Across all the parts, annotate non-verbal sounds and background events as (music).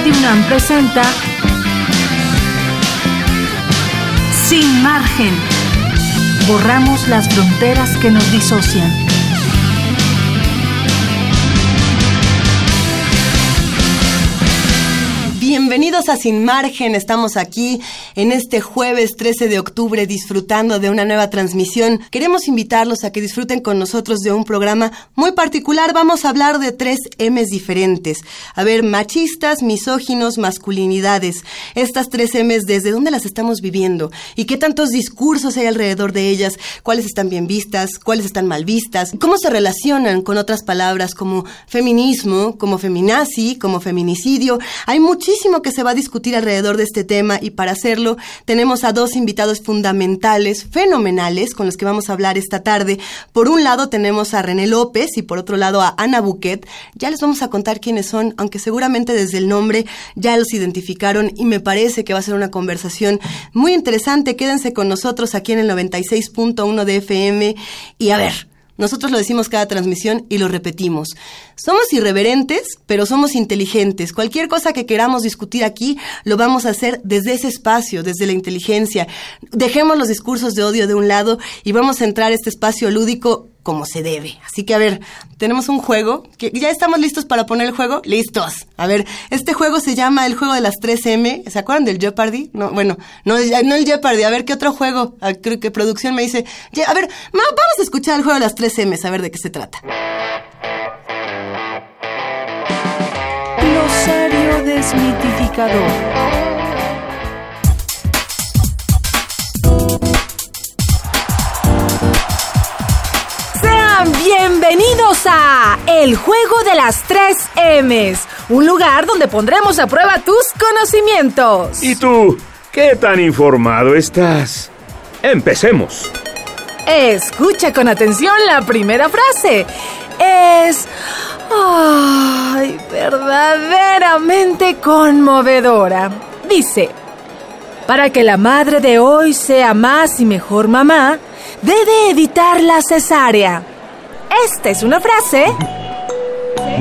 Radio UNAM presenta Sin margen. Borramos las fronteras que nos disocian. Bienvenidos a Sin Margen, estamos aquí en este jueves 13 de octubre disfrutando de una nueva transmisión. Queremos invitarlos a que disfruten con nosotros de un programa muy particular. Vamos a hablar de tres M's diferentes. A ver, machistas, misóginos, masculinidades. Estas tres M's, ¿desde dónde las estamos viviendo? ¿Y qué tantos discursos hay alrededor de ellas? ¿Cuáles están bien vistas? ¿Cuáles están mal vistas? ¿Cómo se relacionan con otras palabras como feminismo, como feminazi, como feminicidio? Hay muchísimas que se va a discutir alrededor de este tema y para hacerlo tenemos a dos invitados fundamentales, fenomenales, con los que vamos a hablar esta tarde. Por un lado tenemos a René López y por otro lado a Ana Buquet. Ya les vamos a contar quiénes son, aunque seguramente desde el nombre ya los identificaron y me parece que va a ser una conversación muy interesante. Quédense con nosotros aquí en el 96.1 de FM y a ver, nosotros lo decimos cada transmisión y lo repetimos. Somos irreverentes, pero somos inteligentes. Cualquier cosa que queramos discutir aquí, lo vamos a hacer desde ese espacio, desde la inteligencia. Dejemos los discursos de odio de un lado y vamos a entrar a este espacio lúdico como se debe. Así que a ver, tenemos un juego. Que ¿Ya estamos listos para poner el juego? Listos. A ver, este juego se llama el juego de las 3M. ¿Se acuerdan del Jeopardy? No, bueno, no, el Jeopardy. A ver, ¿qué otro juego? Creo que producción me dice... A ver, vamos a escuchar el juego de las 3M, a ver de qué se trata. Glosario desmitificador. El Juego de las Tres M's, un lugar donde pondremos a prueba tus conocimientos. ¿Y tú? ¿Qué tan informado estás? Empecemos. Escucha con atención la primera frase. Es... ¡Ay! verdaderamente conmovedora. Dice, para que la madre de hoy sea más y mejor mamá, debe evitar la cesárea. Esta es una frase. (laughs)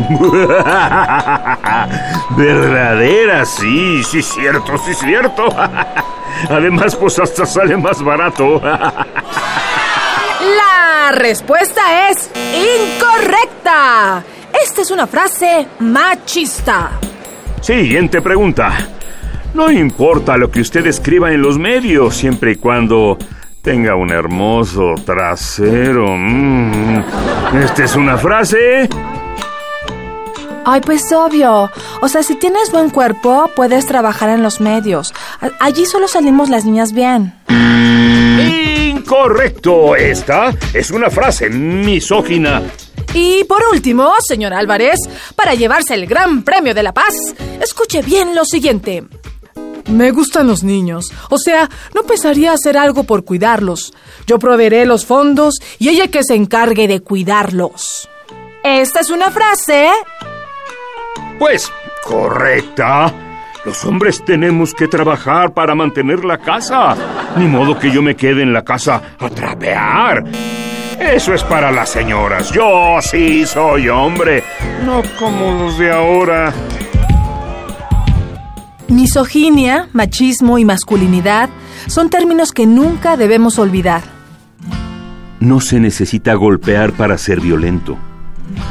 (laughs) Verdadera, sí, sí, cierto, sí, cierto. (laughs) Además, pues hasta sale más barato. (laughs) La respuesta es incorrecta. Esta es una frase machista. Siguiente pregunta. No importa lo que usted escriba en los medios, siempre y cuando tenga un hermoso trasero. Mm. ¿Esta es una frase? Ay, pues obvio. O sea, si tienes buen cuerpo, puedes trabajar en los medios. Allí solo salimos las niñas bien. Incorrecto. Esta es una frase misógina. Y por último, señor Álvarez, para llevarse el Gran Premio de la Paz, escuche bien lo siguiente. Me gustan los niños. O sea, no pensaría hacer algo por cuidarlos. Yo proveeré los fondos y ella que se encargue de cuidarlos. Esta es una frase. Pues, correcta. Los hombres tenemos que trabajar para mantener la casa. Ni modo que yo me quede en la casa a trapear. Eso es para las señoras. Yo sí soy hombre. No como los de ahora. Misoginia, machismo y masculinidad son términos que nunca debemos olvidar. No se necesita golpear para ser violento.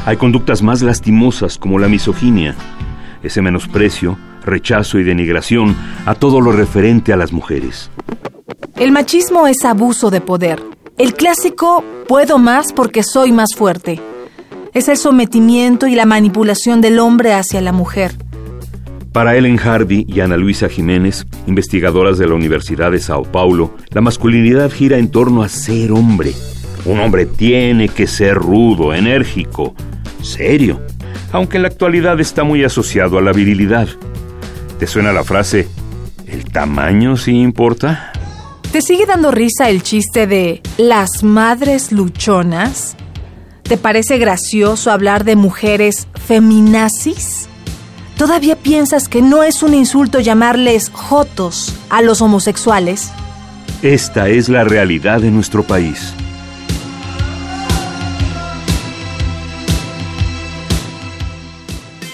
Hay conductas más lastimosas como la misoginia, ese menosprecio, rechazo y denigración a todo lo referente a las mujeres. El machismo es abuso de poder. El clásico puedo más porque soy más fuerte. Es el sometimiento y la manipulación del hombre hacia la mujer. Para Ellen Hardy y Ana Luisa Jiménez, investigadoras de la Universidad de Sao Paulo, la masculinidad gira en torno a ser hombre. Un hombre tiene que ser rudo, enérgico, serio, aunque en la actualidad está muy asociado a la virilidad. ¿Te suena la frase, el tamaño sí importa? ¿Te sigue dando risa el chiste de las madres luchonas? ¿Te parece gracioso hablar de mujeres feminazis? ¿Todavía piensas que no es un insulto llamarles jotos a los homosexuales? Esta es la realidad de nuestro país.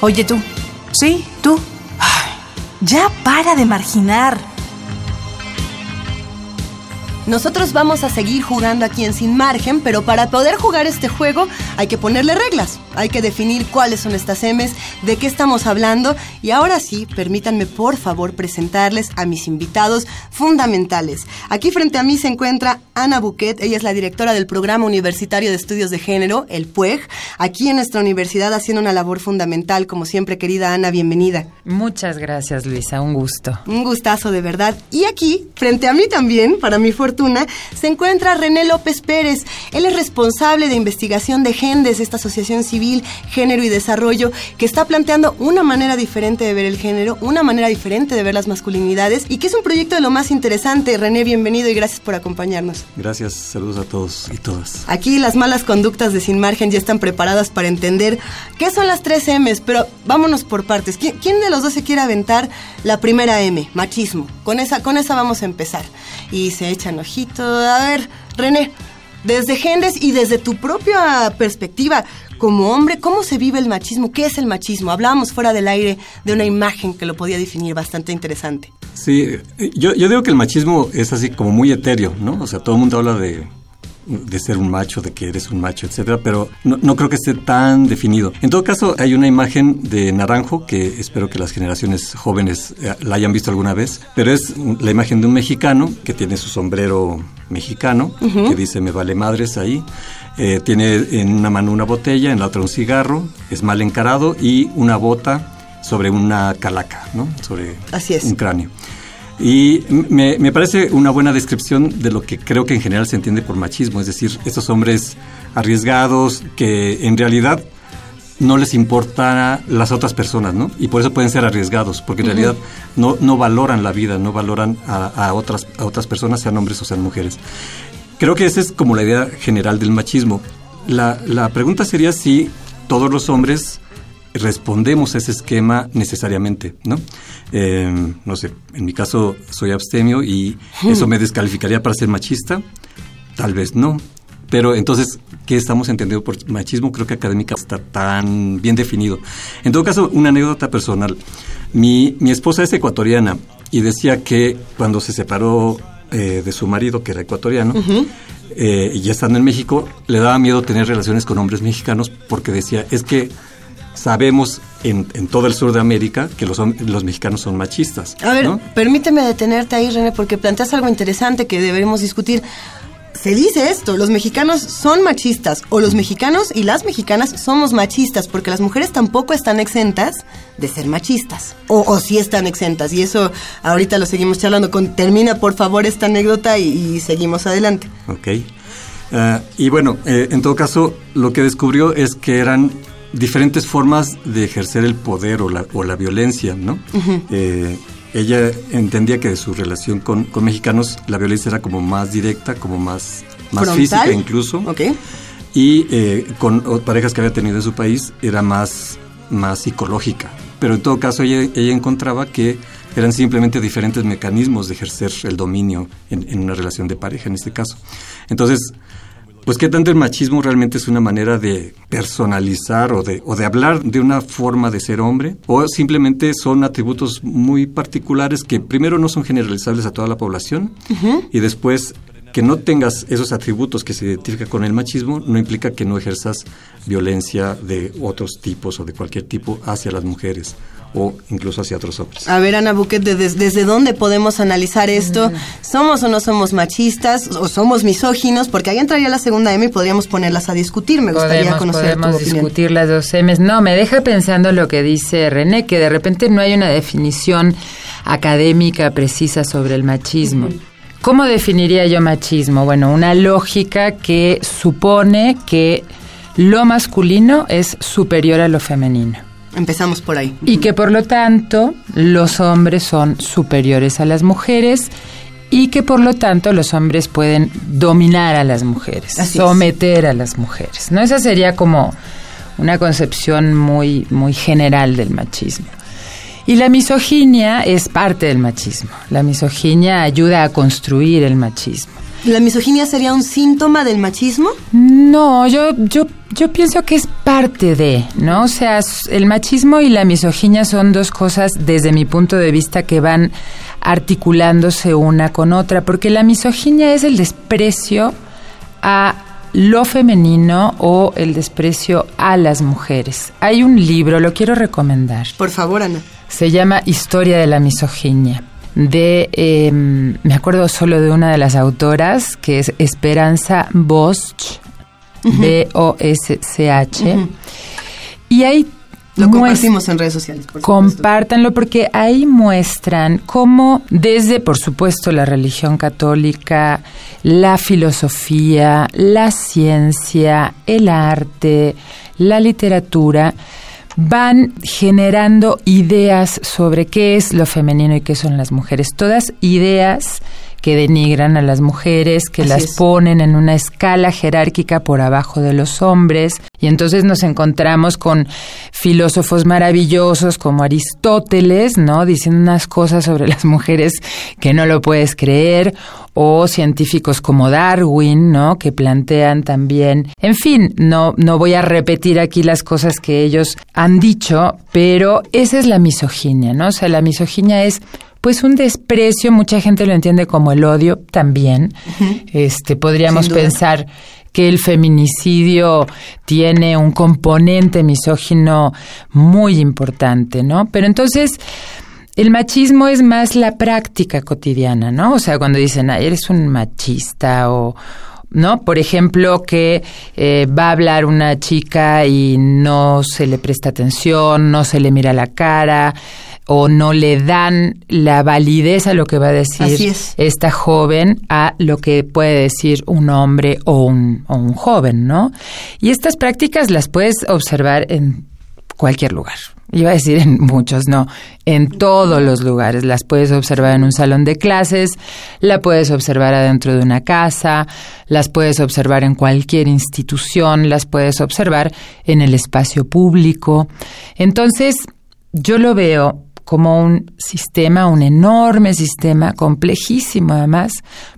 Oye tú. Sí, tú. Ay, Ya para de marginar. Nosotros vamos a seguir jugando aquí en Sin Margen, pero para poder jugar este juego hay que ponerle reglas. Hay que definir cuáles son estas M's, de qué estamos hablando. Y ahora sí, permítanme por favor presentarles a mis invitados fundamentales. Aquí frente a mí se encuentra Ana Buquet. Ella es la directora del Programa Universitario de Estudios de Género, el PUEG, aquí en nuestra universidad haciendo una labor fundamental. Como siempre, querida Ana, bienvenida. Muchas gracias, Luisa. Un gusto. Un gustazo de verdad. Y aquí, frente a mí también, para mi fortuna, se encuentra René López Pérez. Él es responsable de investigación de GENDES, esta asociación civil Género y Desarrollo, que está planteando una manera diferente de ver el género, una manera diferente de ver las masculinidades y que es un proyecto de lo más interesante. René, bienvenido y gracias por acompañarnos. Gracias, saludos a todos y todas. Aquí las malas conductas de Sin Margen ya están preparadas para entender qué son las tres M's, pero vámonos por partes. ¿Quién, de los dos se quiere aventar la primera M? Machismo. Con esa, con esa vamos a empezar. Y se echan A ver, René, desde Gendes y desde tu propia perspectiva, como hombre, ¿cómo se vive el machismo? ¿Qué es el machismo? Hablábamos fuera del aire de una imagen que lo podía definir bastante interesante. Sí, yo, yo digo que el machismo es así como muy etéreo, ¿no? O sea, todo el mundo habla de de ser un macho, de que eres un macho, etcétera, pero no, creo que esté tan definido. En todo caso, hay una imagen de Naranjo que espero que las generaciones jóvenes eh, la hayan visto alguna vez, pero es la imagen de un mexicano que tiene su sombrero mexicano, que dice me vale madres ahí. Eh, tiene en una mano una botella, en la otra un cigarro, es mal encarado y una bota sobre una calaca, ¿no? Sobre un cráneo. Y me, me, parece una buena descripción de lo que creo que en general se entiende por machismo, es decir, estos hombres arriesgados que en realidad no les importan las otras personas, ¿no? Y por eso pueden ser arriesgados, porque en realidad no, no valoran la vida, no valoran a, otras, a otras personas, sean hombres o sean mujeres. Creo que esa es como la idea general del machismo. La, la pregunta sería si todos los hombres respondemos a ese esquema necesariamente, ¿no? Eh, no sé, en mi caso soy abstemio y (laughs) eso me descalificaría para ser machista, tal vez no. Pero entonces, ¿qué estamos entendiendo por machismo? Creo que académica está tan bien definido. En todo caso, una anécdota personal. Mi, mi esposa es ecuatoriana y decía que cuando se separó eh, de su marido, que era ecuatoriano, eh, y ya estando en México, le daba miedo tener relaciones con hombres mexicanos porque decía, es que sabemos en, todo el sur de América que los, los mexicanos son machistas. A ver, permíteme detenerte ahí, René, porque planteas algo interesante que deberemos discutir. Se dice esto, los mexicanos son machistas, o los mexicanos y las mexicanas somos machistas, porque las mujeres tampoco están exentas de ser machistas, o, o sí están exentas, y eso ahorita lo seguimos charlando. Con, termina por favor esta anécdota y, seguimos adelante. Ok. Ah, y bueno, eh, en todo caso, lo que descubrió es que eran diferentes formas de ejercer el poder o la, o la violencia, ¿no? Eh, ella entendía que de su relación con, mexicanos la violencia era como más directa, como más, más física incluso. Y eh, con parejas que había tenido en su país era más, más psicológica. Pero en todo caso ella, ella encontraba que eran simplemente diferentes mecanismos de ejercer el dominio en, en, una relación de pareja en este caso. Entonces, pues qué tanto el machismo realmente es una manera de personalizar o de, o de hablar de una forma de ser hombre, o simplemente son atributos muy particulares que primero no son generalizables a toda la población y después que no tengas esos atributos que se identifican con el machismo no implica que no ejerzas violencia de otros tipos o de cualquier tipo hacia las mujeres o incluso hacia otros hombres. A ver, Ana Buquet, ¿desde, dónde podemos analizar esto? ¿Somos o no somos machistas o somos misóginos? Porque ahí entraría la segunda M y podríamos ponerlas a discutir. Me gustaría conocer podemos discutir las dos M's. No, me deja pensando lo que dice René, que de repente no hay una definición académica precisa sobre el machismo. ¿Cómo definiría yo machismo? Bueno, una lógica que supone que lo masculino es superior a lo femenino. Empezamos por ahí. Y que por lo tanto los hombres son superiores a las mujeres y que por lo tanto los hombres pueden dominar a las mujeres, someter a las mujeres. ¿No? Esa sería como una concepción muy, muy general del machismo. Y la misoginia es parte del machismo. La misoginia ayuda a construir el machismo. ¿La misoginia sería un síntoma del machismo? No, yo, yo, yo pienso que es parte de, ¿no? O sea, el machismo y la misoginia son dos cosas desde mi punto de vista que van articulándose una con otra, porque la misoginia es el desprecio a lo femenino o el desprecio a las mujeres. Hay un libro, lo quiero recomendar. Por favor, Ana. Se llama Historia de la misoginia de, em, me acuerdo solo de una de las autoras, que es Esperanza Bosch, B-O-S-C-H. Y ahí lo compartimos en redes sociales. compártanlo porque ahí muestran cómo desde, por supuesto, la religión católica, la filosofía, la ciencia, el arte, la literatura, van generando ideas sobre qué es lo femenino y qué son las mujeres. Todas ideas que denigran a las mujeres, que las ponen en una escala jerárquica por abajo de los hombres. Y entonces nos encontramos con filósofos maravillosos como Aristóteles, ¿no? Diciendo unas cosas sobre las mujeres que no lo puedes creer, o científicos como Darwin, ¿no? Que plantean también, en fin, no, no voy a repetir aquí las cosas que ellos han dicho, pero esa es la misoginia, ¿no? O sea, la misoginia es pues un desprecio, mucha gente lo entiende como el odio también. Este podríamos pensar que el feminicidio tiene un componente misógino muy importante, ¿no? Pero entonces el machismo es más la práctica cotidiana, ¿no? O sea, cuando dicen, Ay, eres un machista o, ¿no? Por ejemplo, que eh, va a hablar una chica y no se le presta atención, no se le mira la cara o no le dan la validez a lo que va a decir esta joven a lo que puede decir un hombre o un, o un joven, ¿no? Y estas prácticas las puedes observar en cualquier lugar. Iba a decir en muchos, no, en todos los lugares. Las puedes observar en un salón de clases, la puedes observar adentro de una casa, las puedes observar en cualquier institución, las puedes observar en el espacio público. Entonces, yo lo veo como un sistema, un enorme sistema, complejísimo además,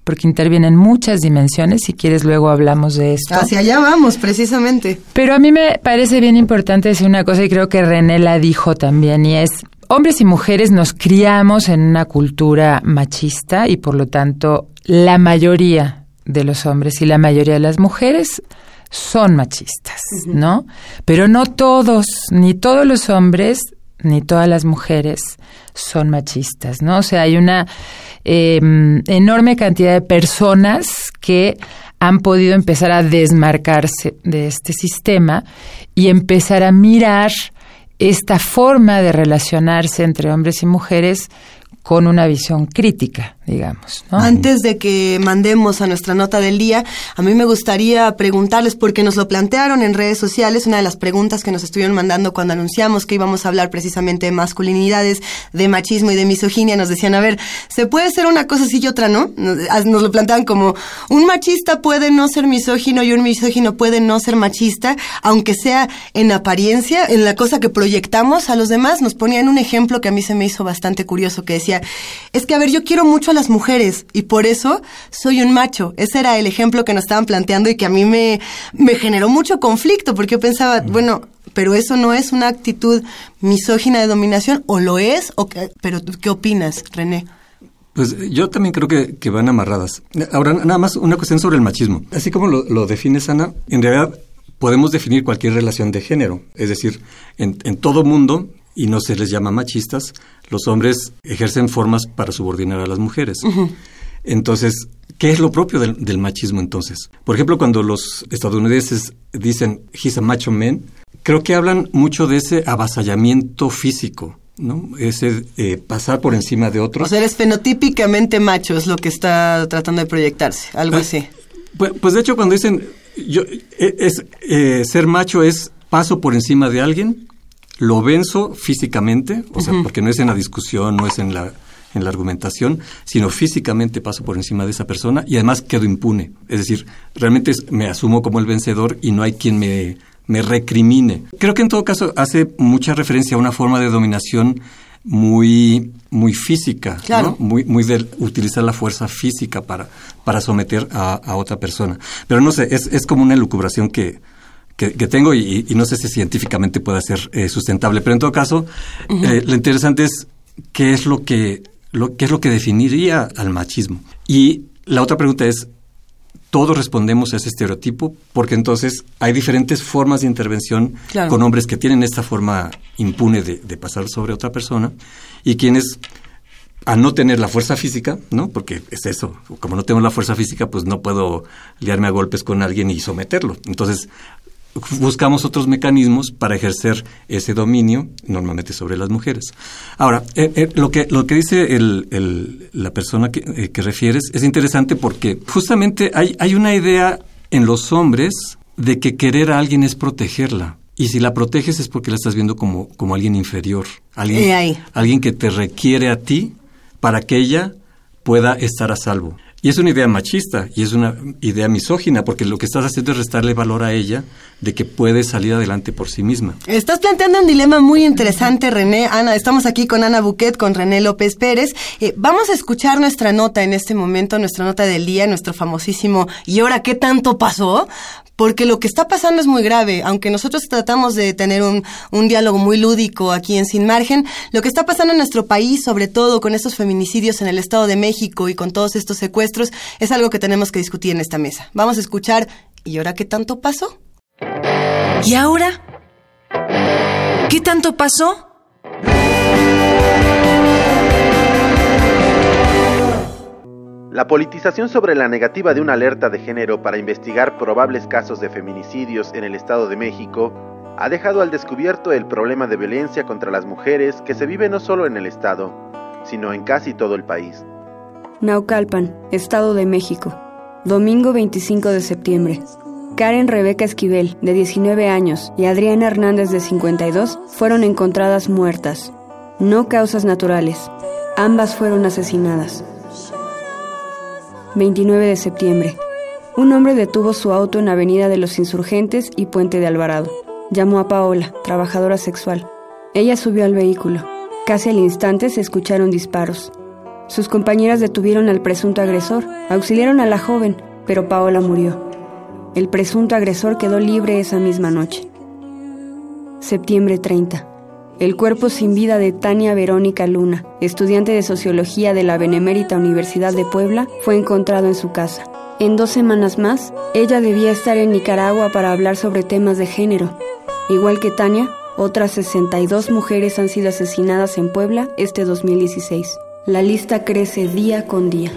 porque intervienen muchas dimensiones. Si quieres, luego hablamos de esto. Hacia allá vamos, precisamente. Pero a mí me parece bien importante decir una cosa y creo que René la dijo también, y es, hombres y mujeres nos criamos en una cultura machista y por lo tanto la mayoría de los hombres y la mayoría de las mujeres son machistas, ¿no? Pero no todos, ni todos los hombres ni todas las mujeres son machistas, ¿no? O sea, hay una em, enorme cantidad de personas que han podido empezar a desmarcarse de este sistema y empezar a mirar esta forma de relacionarse entre hombres y mujeres con una visión crítica, digamos. Antes de que mandemos a nuestra nota del día, a mí me gustaría preguntarles, porque nos lo plantearon en redes sociales, una de las preguntas que nos estuvieron mandando cuando anunciamos que íbamos a hablar precisamente de masculinidades, de machismo y de misoginia, nos decían, a ver, ¿se puede ser una cosa así y otra no? Nos, lo planteaban como, un machista puede no ser misógino y un misógino puede no ser machista, aunque sea en apariencia, en la cosa que proyectamos a los demás. Nos ponían un ejemplo que a mí se me hizo bastante curioso, que decía, es que, a ver, yo quiero mucho a las mujeres y por eso soy un macho. Ese era el ejemplo que nos estaban planteando y que a mí me, me generó mucho conflicto porque yo pensaba, bueno, pero eso no es una actitud misógina de dominación, o lo es, o pero ¿qué opinas, René? Pues yo también creo que, van amarradas. Ahora, nada más una cuestión sobre el machismo. Así como lo, lo defines, Ana, en realidad podemos definir cualquier relación de género. Es decir, en, en todo mundo y no se les llama machistas, los hombres ejercen formas para subordinar a las mujeres. Entonces, ¿qué es lo propio del, machismo entonces? Por ejemplo, cuando los estadounidenses dicen he's a macho man, creo que hablan mucho de ese avasallamiento físico. ¿no? Ese eh, pasar por encima de otros. O sea, eres fenotípicamente macho, es lo que está tratando de proyectarse, algo ah, así. Pues, pues, de hecho, cuando dicen yo, e, es, eh, ser macho es paso por encima de alguien, lo venzo físicamente, o sea, porque no es en la discusión, no es en la, en la argumentación, sino físicamente paso por encima de esa persona y además quedo impune. Es decir, realmente me asumo como el vencedor y no hay quien me, me recrimine. Creo que en todo caso hace mucha referencia a una forma de dominación muy muy física, muy, muy de utilizar la fuerza física para, para someter a, otra persona. Pero no sé, es, es como una elucubración que, que, tengo y, no sé si científicamente puede ser eh, sustentable. Pero en todo caso, eh, lo interesante es qué es lo que, lo, qué es lo que definiría al machismo. Y la otra pregunta es, todos respondemos a ese estereotipo, porque entonces hay diferentes formas de intervención con hombres que tienen esta forma impune de, de, pasar sobre otra persona y quienes a no tener la fuerza física, ¿no? Porque es eso, como no tengo la fuerza física, pues no puedo liarme a golpes con alguien y someterlo. Entonces, buscamos otros mecanismos para ejercer ese dominio, normalmente sobre las mujeres. Ahora, eh, eh, lo, que, lo que dice el, la persona que, eh, que, refieres es interesante porque justamente hay, hay una idea en los hombres de que querer a alguien es protegerla. Y si la proteges es porque la estás viendo como, como alguien inferior, alguien, alguien que te requiere a ti para que ella pueda estar a salvo. Y es una idea machista y es una idea misógina, porque lo que estás haciendo es restarle valor a ella de que puede salir adelante por sí misma. Estás planteando un dilema muy interesante, René. Ana, estamos aquí con Ana Buquet, con René López Pérez. Eh, vamos a escuchar nuestra nota en este momento, nuestra nota del día, nuestro famosísimo ¿Y ahora qué tanto pasó? porque lo que está pasando es muy grave. Aunque nosotros tratamos de tener un, un, diálogo muy lúdico aquí en Sin Margen, lo que está pasando en nuestro país, sobre todo con estos feminicidios en el Estado de México y con todos estos secuestros, es algo que tenemos que discutir en esta mesa. Vamos a escuchar, ¿y ahora qué tanto pasó? ¿Y ahora? ¿Qué tanto pasó? La politización sobre la negativa de una alerta de género para investigar probables casos de feminicidios en el Estado de México ha dejado al descubierto el problema de violencia contra las mujeres que se vive no solo en el Estado, sino en casi todo el país. Naucalpan, Estado de México, domingo 25 de septiembre. Karen Rebeca Esquivel, de 19 años, y Adriana Hernández, de 52, fueron encontradas muertas. No causas naturales. Ambas fueron asesinadas. 29 de septiembre. Un hombre detuvo su auto en Avenida de los Insurgentes y Puente de Alvarado. Llamó a Paola, trabajadora sexual. Ella subió al vehículo. Casi al instante se escucharon disparos. Sus compañeras detuvieron al presunto agresor, auxiliaron a la joven, pero Paola murió. El presunto agresor quedó libre esa misma noche. Septiembre 30. El cuerpo sin vida de Tania Verónica Luna, estudiante de Sociología de la Benemérita Universidad de Puebla, fue encontrado en su casa. En dos semanas más, ella debía estar en Nicaragua para hablar sobre temas de género. Igual que Tania, otras 62 mujeres han sido asesinadas en Puebla este 2016. La lista crece día con día.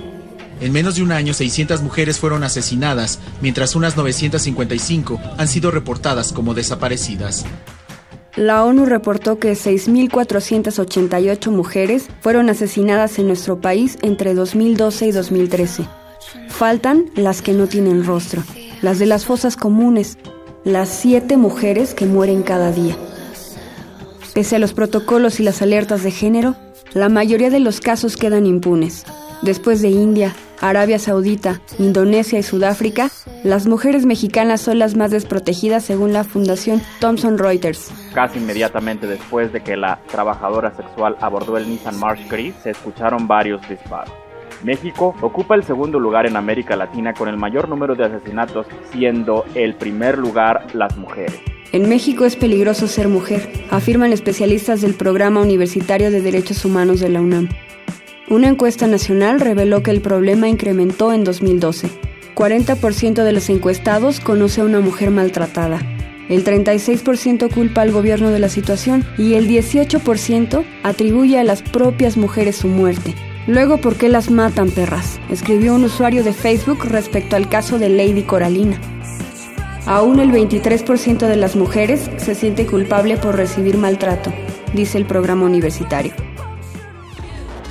En menos de un año, 600 mujeres fueron asesinadas, mientras unas 955 han sido reportadas como desaparecidas. La ONU reportó que 6.488 mujeres fueron asesinadas en nuestro país entre 2012 y 2013. Faltan las que no tienen rostro, las de las fosas comunes, las siete mujeres que mueren cada día. Pese a los protocolos y las alertas de género, la mayoría de los casos quedan impunes. Después de India, Arabia Saudita, Indonesia y Sudáfrica, las mujeres mexicanas son las más desprotegidas según la Fundación Thomson Reuters. Casi inmediatamente después de que la trabajadora sexual abordó el Nissan March Gris, se escucharon varios disparos. México ocupa el segundo lugar en América Latina con el mayor número de asesinatos, siendo el primer lugar las mujeres. En México es peligroso ser mujer, afirman especialistas del Programa Universitario de Derechos Humanos de la UNAM. Una encuesta nacional reveló que el problema incrementó en 2012. 40% de los encuestados conoce a una mujer maltratada. El 36% culpa al gobierno de la situación y el 18% atribuye a las propias mujeres su muerte. Luego, ¿por qué las matan perras? Escribió un usuario de Facebook respecto al caso de Lady Coralina. Aún el 23% de las mujeres se siente culpable por recibir maltrato, dice el programa universitario.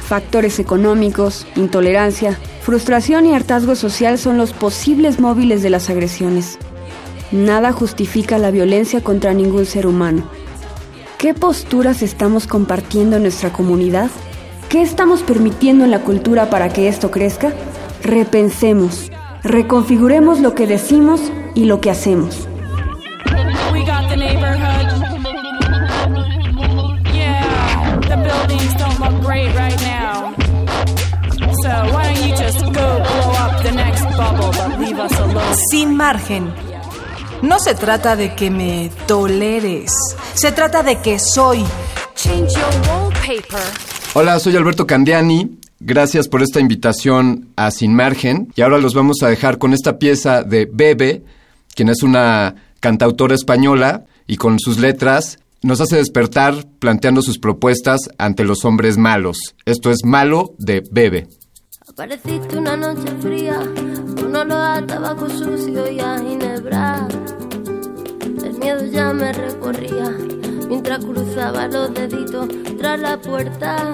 Factores económicos, intolerancia, frustración y hartazgo social son los posibles móviles de las agresiones. Nada justifica la violencia contra ningún ser humano. ¿Qué posturas estamos compartiendo en nuestra comunidad? ¿Qué estamos permitiendo en la cultura para que esto crezca? Repensemos, reconfiguremos lo que decimos y lo que hacemos. Sin margen. No se trata de que me toleres. Se trata de que soy. Change your wallpaper. Hola, soy Alberto Candiani. Gracias por esta invitación a Sin Margen. Y ahora los vamos a dejar con esta pieza de Bebe, quien es una cantautora española y con sus letras nos hace despertar planteando sus propuestas ante los hombres malos. Esto es Malo de Bebe. Apareciste una noche fría, con olor a tabaco sucio y a ginebra. El miedo ya me recorría mientras cruzaba los deditos tras la puerta.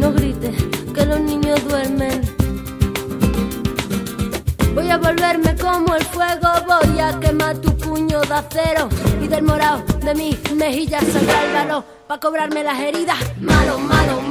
no grites que los niños duermen. Voy a volverme como el fuego, voy a quemar tu puño de acero y del morado de mis mejillas saldrá el para cobrarme las heridas. Malo, malo, malo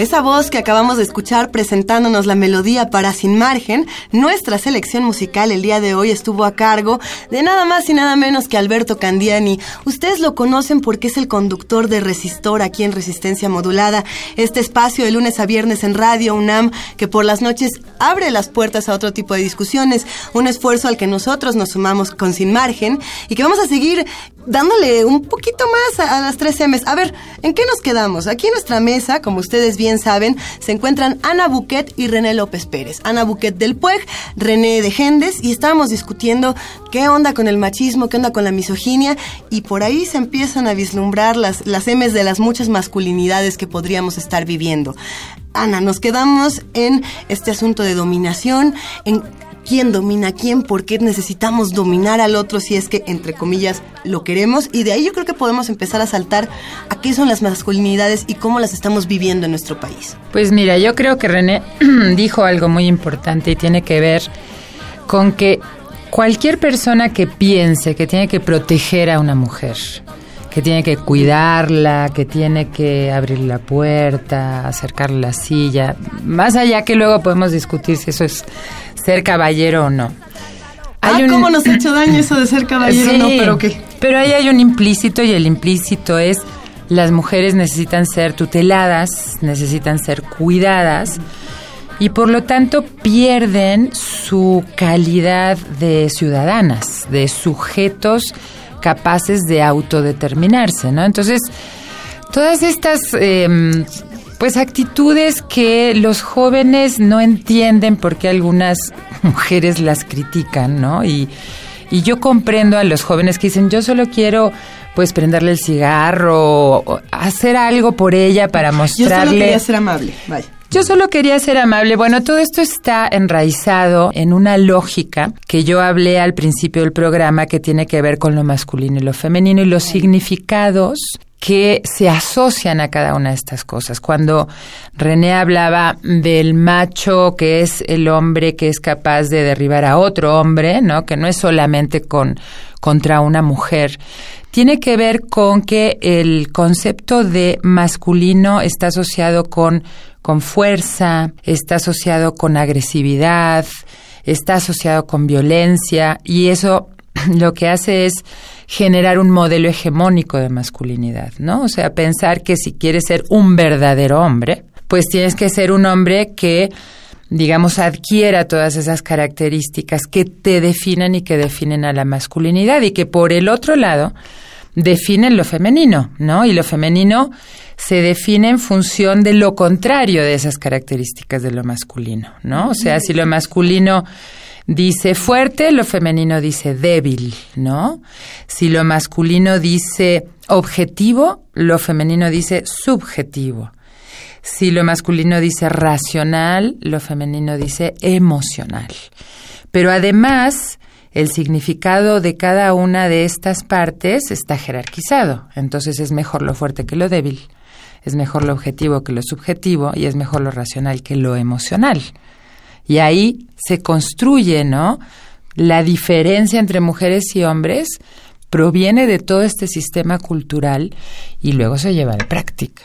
Esa voz que acabamos de escuchar presentándonos la melodía para Sin Margen, nuestra selección musical el día de hoy estuvo a cargo de nada más y nada menos que Alberto Candiani. Ustedes lo conocen porque es el conductor de Resistor aquí en Resistencia Modulada, este espacio de lunes a viernes en Radio UNAM que por las noches abre las puertas a otro tipo de discusiones, un esfuerzo al que nosotros nos sumamos con Sin Margen y que vamos a seguir dándole un poquito más a, las 3 M's. A ver, ¿en qué nos quedamos? Aquí en nuestra mesa, como ustedes bien saben, se encuentran Ana Buquet y René López Pérez. Ana Buquet del PUEG, René de Gendes, y estábamos discutiendo qué onda con el machismo, qué onda con la misoginia, y por ahí se empiezan a vislumbrar las, las M's de las muchas masculinidades que podríamos estar viviendo. Ana, nos quedamos en este asunto de dominación, en quién domina a quién, por qué necesitamos dominar al otro si es que, entre comillas, lo queremos. Y de ahí yo creo que podemos empezar a saltar a qué son las masculinidades y cómo las estamos viviendo en nuestro país. Pues mira, yo creo que René (clears throat) dijo algo muy importante y tiene que ver con que cualquier persona que piense que tiene que proteger a una mujer, que tiene que cuidarla, que tiene que abrir la puerta, acercarle la silla, más allá que luego podemos discutir si eso es ser caballero o no. ah, ¿cómo (laughs) nos ha hecho daño eso de ser caballero? Sí, no, pero qué. Pero ahí hay un implícito y el implícito es las mujeres necesitan ser tuteladas, necesitan ser cuidadas y por lo tanto pierden su calidad de ciudadanas, de sujetos capaces de autodeterminarse, ¿no? Entonces, todas estas eh, pues actitudes que los jóvenes no entienden porque algunas (laughs) mujeres las critican, ¿no? Y, y yo comprendo a los jóvenes que dicen, yo solo quiero pues prenderle el cigarro, o hacer algo por ella para mostrarle... Yo solo quería ser amable, vaya. Yo solo quería ser amable. Bueno, todo esto está enraizado en una lógica que yo hablé al principio del programa que tiene que ver con lo masculino y lo femenino y los significados que se asocian a cada una de estas cosas. Cuando René hablaba del macho, que es el hombre que es capaz de derribar a otro hombre, ¿no? Que no es solamente con contra una mujer, tiene que ver con que el concepto de masculino está asociado con con fuerza, está asociado con agresividad, está asociado con violencia y eso (clears throat) lo que hace es generar un modelo hegemónico de masculinidad, ¿no? O sea, pensar que si quieres ser un verdadero hombre, pues tienes que ser un hombre que digamos, adquiera todas esas características que te definen y que definen a la masculinidad y que por el otro lado definen lo femenino, ¿no? Y lo femenino se define en función de lo contrario de esas características de lo masculino, ¿no? O sea, si lo masculino dice fuerte, lo femenino dice débil, ¿no? Si lo masculino dice objetivo, lo femenino dice subjetivo. Si lo masculino dice racional, lo femenino dice emocional. Pero además, el significado de cada una de estas partes está jerarquizado. Entonces es mejor lo fuerte que lo débil, es mejor lo objetivo que lo subjetivo y es mejor lo racional que lo emocional. Y ahí se construye, ¿no? La diferencia entre mujeres y hombres proviene de todo este sistema cultural y luego se lleva a la práctica.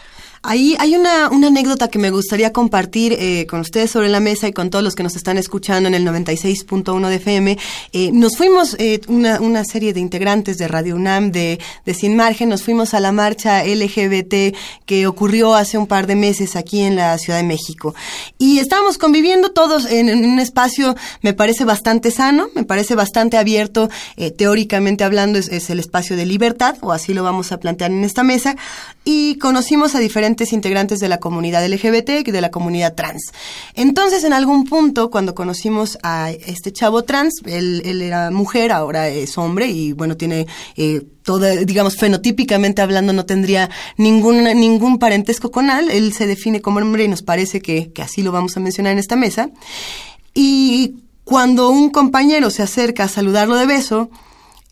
Ahí hay una, una anécdota que me gustaría compartir eh, con ustedes sobre la mesa y con todos los que nos están escuchando en el 96.1 de FM. Eh, nos fuimos, eh, una, una serie de integrantes de Radio UNAM de, de Sin Margen, nos fuimos a la marcha LGBT que ocurrió hace un par de meses aquí en la Ciudad de México. Y estábamos conviviendo todos en, un espacio, me parece bastante sano, me parece bastante abierto, teóricamente hablando es, es el espacio de libertad, o así lo vamos a plantear en esta mesa, y conocimos a diferentes integrantes de la comunidad LGBT y de la comunidad trans. Entonces, en algún punto, cuando conocimos a este chavo trans, él, era mujer, ahora es hombre y bueno, tiene eh, todo, digamos, fenotípicamente hablando, no tendría ningún, ningún parentesco con él. Él se define como hombre y nos parece que, que así lo vamos a mencionar en esta mesa. Y cuando un compañero se acerca a saludarlo de beso,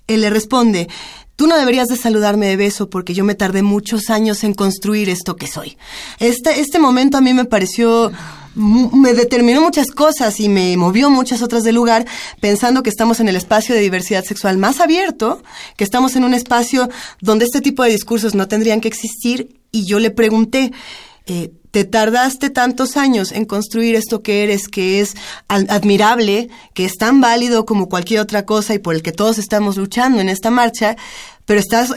él le responde, Tú no deberías de saludarme de beso porque yo me tardé muchos años en construir esto que soy. Este, este momento a mí me pareció me determinó muchas cosas y me movió muchas otras del lugar, pensando que estamos en el espacio de diversidad sexual más abierto, que estamos en un espacio donde este tipo de discursos no tendrían que existir. Y yo le pregunté, eh, te tardaste tantos años en construir esto que eres, que es admirable, que es tan válido como cualquier otra cosa y por el que todos estamos luchando en esta marcha, pero estás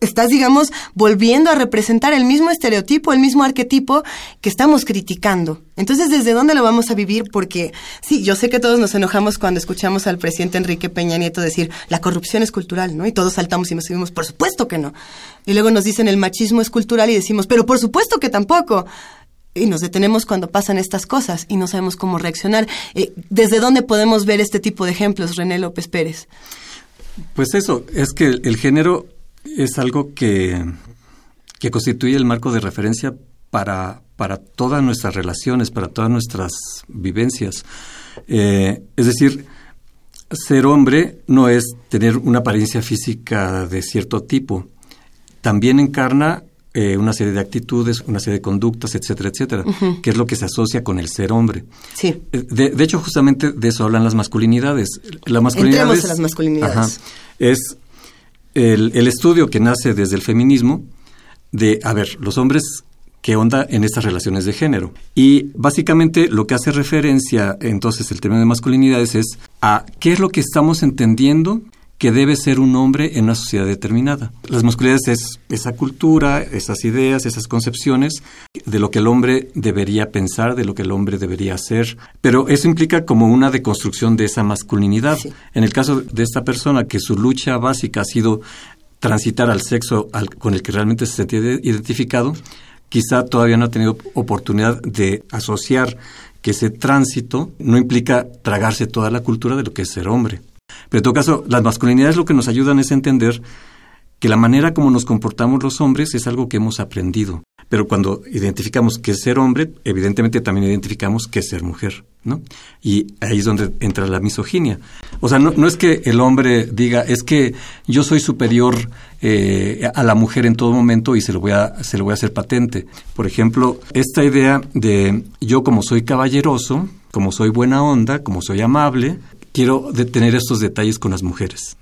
estás, digamos, volviendo a representar el mismo estereotipo, el mismo arquetipo que estamos criticando. Entonces, ¿desde dónde lo vamos a vivir? Porque, sí, yo sé que todos nos enojamos cuando escuchamos al presidente Enrique Peña Nieto decir, la corrupción es cultural, ¿no? Y todos saltamos y nos decimos, por supuesto que no. Y luego nos dicen, el machismo es cultural y decimos, pero por supuesto que tampoco y nos detenemos cuando pasan estas cosas y no sabemos cómo reaccionar. Eh, ¿Desde dónde podemos ver este tipo de ejemplos, René López Pérez? Pues eso, es que el género es algo que, que constituye el marco de referencia para, para todas nuestras relaciones, para todas nuestras vivencias. Eh, es decir, ser hombre no es tener una apariencia física de cierto tipo. También encarna eh, una serie de actitudes, una serie de conductas, etcétera, etcétera, que es lo que se asocia con el ser hombre. Sí. Eh, de, hecho, justamente de eso hablan las masculinidades. La masculinidad Entremos a las masculinidades. es el, estudio que nace desde el feminismo de, a ver, los hombres qué onda en estas relaciones de género. Y básicamente lo que hace referencia entonces el término de masculinidades es a qué es lo que estamos entendiendo que debe ser un hombre en una sociedad determinada. Las masculinidades es esa cultura, esas ideas, esas concepciones de lo que el hombre debería pensar, de lo que el hombre debería hacer, pero eso implica como una deconstrucción de esa masculinidad. En el caso de esta persona que su lucha básica ha sido transitar al sexo con el que realmente se sentía identificado, quizá todavía no ha tenido oportunidad de asociar que ese tránsito no implica tragarse toda la cultura de lo que es ser hombre. Pero en todo caso, las masculinidades lo que nos ayudan es entender que la manera como nos comportamos los hombres es algo que hemos aprendido. Pero cuando identificamos que es ser hombre, evidentemente también identificamos que es ser mujer, ¿no? Y ahí es donde entra la misoginia. O sea, no, es que el hombre diga, es que yo soy superior eh, a la mujer en todo momento y se lo, voy a, se lo voy a hacer patente. Por ejemplo, esta idea de yo como soy caballeroso, como soy buena onda, como soy amable, quiero detener estos detalles con las mujeres.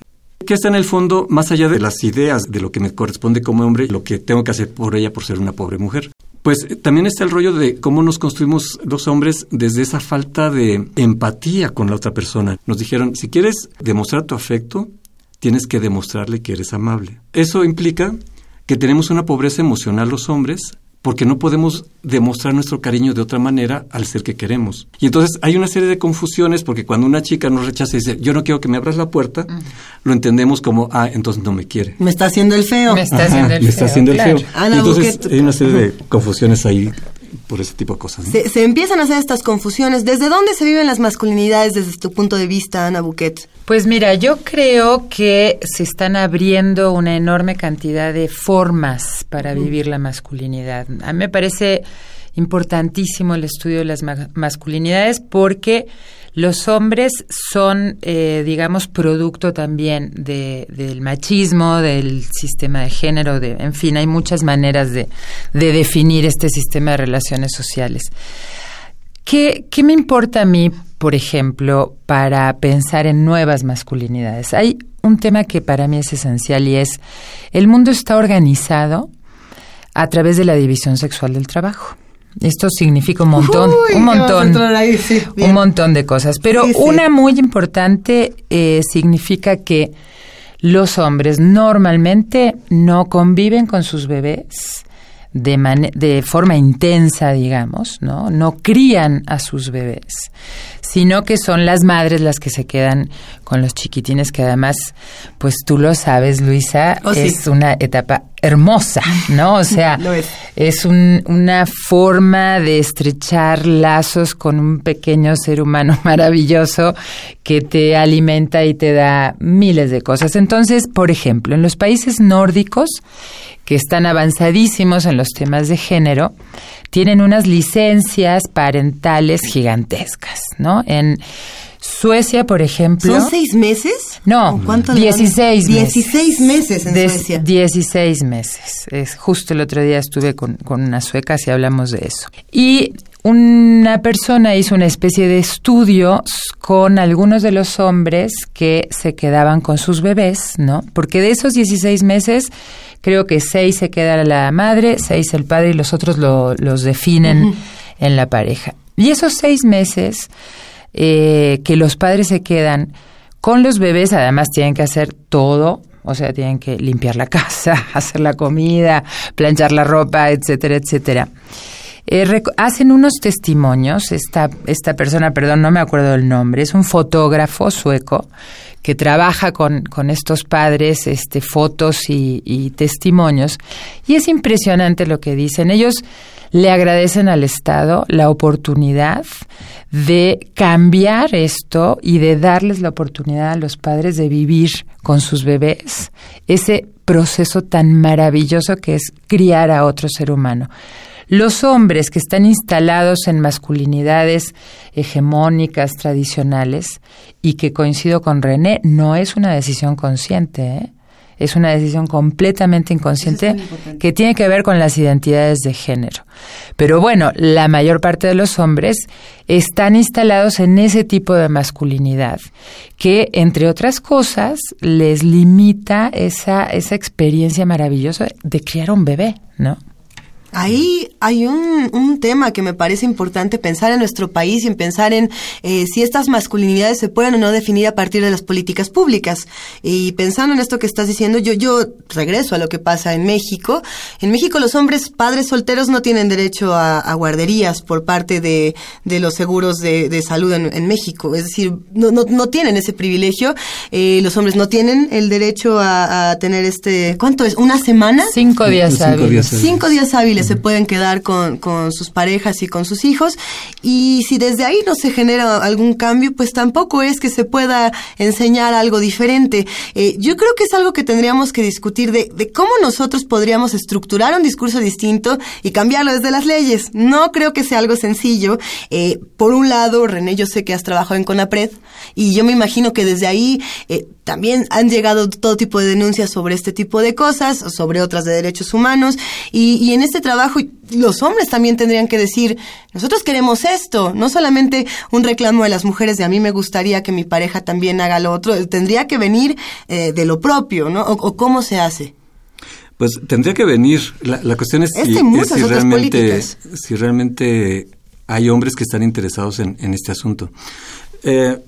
¿Qué está en el fondo, más allá de las ideas de lo que me corresponde como hombre lo que tengo que hacer por ella por ser una pobre mujer? Pues eh, también está el rollo de cómo nos construimos los hombres desde esa falta de empatía con la otra persona. Nos dijeron, si quieres demostrar tu afecto, tienes que demostrarle que eres amable. Eso implica que tenemos una pobreza emocional los hombres porque no podemos demostrar nuestro cariño de otra manera al ser que queremos. Y entonces hay una serie de confusiones porque cuando una chica nos rechaza y dice, yo no quiero que me abras la puerta, lo entendemos como, ah, entonces no me quiere. Me está haciendo el feo. Me está haciendo el me está feo. haciendo el feo. entonces hay una serie de confusiones ahí por ese tipo de cosas. ¿no? Se, se empiezan a hacer estas confusiones. ¿Desde dónde se viven las masculinidades desde tu punto de vista, Ana Buquet? Pues mira, yo creo que se están abriendo una enorme cantidad de formas para vivir la masculinidad. A mí me parece importantísimo el estudio de las ma- masculinidades porque los hombres son, eh, digamos, producto también de, del machismo, del sistema de género, de, en fin, hay muchas maneras de, de definir este sistema de relaciones sociales. ¿Qué, ¿Qué me importa a mí, por ejemplo, para pensar en nuevas masculinidades? Hay un tema que para mí es esencial y es, el mundo está organizado a través de la división sexual del trabajo. Esto significa un montón, Uy, un montón, ahí, sí, un montón de cosas. Pero Sí, sí. una muy importante eh, significa que los hombres normalmente no conviven con sus bebés de, mane- de forma intensa, digamos, ¿no? No crían a sus bebés, sino que son las madres las que se quedan con los chiquitines, que además, pues tú lo sabes, Luisa, Oh, sí. es una etapa hermosa, ¿no? O sea, (laughs) es. es un- una forma de estrechar lazos con un pequeño ser humano (laughs) maravilloso que te alimenta y te da miles de cosas. Entonces, por ejemplo, en los países nórdicos, que están avanzadísimos en los temas de género, tienen unas licencias parentales gigantescas, ¿no? En Suecia, por ejemplo... ¿Son seis meses? No, ¿O cuánto le dan? 16 meses. 16 meses en De- Suecia. 16 meses. Es, justo el otro día estuve con, con unas suecas y hablamos de eso. Y una persona hizo una especie de estudio con algunos de los hombres que se quedaban con sus bebés, ¿no? Porque de esos 16 meses, creo que 6 se queda la madre, 6 el padre y los otros lo- los definen en la pareja. Y esos seis meses eh, que los padres se quedan con los bebés, además tienen que hacer todo, o sea, tienen que limpiar la (laughs) casa, hacer la comida, planchar la ropa, etcétera, etcétera. Eh, hacen unos testimonios, esta, esta persona, perdón, no me acuerdo del nombre, es un fotógrafo sueco que trabaja con, con estos padres, este, fotos y, y testimonios, y es impresionante lo que dicen. Ellos le agradecen al Estado la oportunidad de cambiar esto y de darles la oportunidad a los padres de vivir con sus bebés ese proceso tan maravilloso que es criar a otro ser humano. Los hombres que están instalados en masculinidades hegemónicas, tradicionales, y que coincido con René, no es una decisión consciente, ¿eh? es una decisión completamente inconsciente que tiene que ver con las identidades de género. Pero bueno, la mayor parte de los hombres están instalados en ese tipo de masculinidad que, entre otras cosas, les limita esa, esa experiencia maravillosa de criar un bebé, ¿no? Ahí hay un, un tema que me parece importante pensar en nuestro país y en pensar en eh, si estas masculinidades se pueden o no definir a partir de las políticas públicas. Y pensando en esto que estás diciendo, yo, yo regreso a lo que pasa en México. En México los hombres padres solteros no tienen derecho a, a guarderías por parte de, de los seguros de, de salud en, en México. Es decir, no, no, no tienen ese privilegio. Eh, los hombres no tienen el derecho a, a tener este, ¿cuánto es? ¿Una semana? Cinco días Cinco días hábiles. Cinco días hábiles se pueden quedar con, con sus parejas y con sus hijos. Y si desde ahí no se genera algún cambio, pues tampoco es que se pueda enseñar algo diferente. Eh, yo creo que es algo que tendríamos que discutir de, de cómo nosotros podríamos estructurar un discurso distinto y cambiarlo desde las leyes. No creo que sea algo sencillo. Eh, por un lado, René, yo sé que has trabajado en CONAPRED y yo me imagino que desde ahí eh, también han llegado todo tipo de denuncias sobre este tipo de cosas, sobre otras de derechos humanos, y, y en este trabajo los hombres también tendrían que decir, nosotros queremos esto, no solamente un reclamo de las mujeres de a mí me gustaría que mi pareja también haga lo otro, tendría que venir eh, de lo propio, ¿no? O, o cómo se hace. Pues tendría que venir. La, la cuestión es Es si, otras realmente, políticas. si realmente hay hombres que están interesados en, en este asunto. Eh,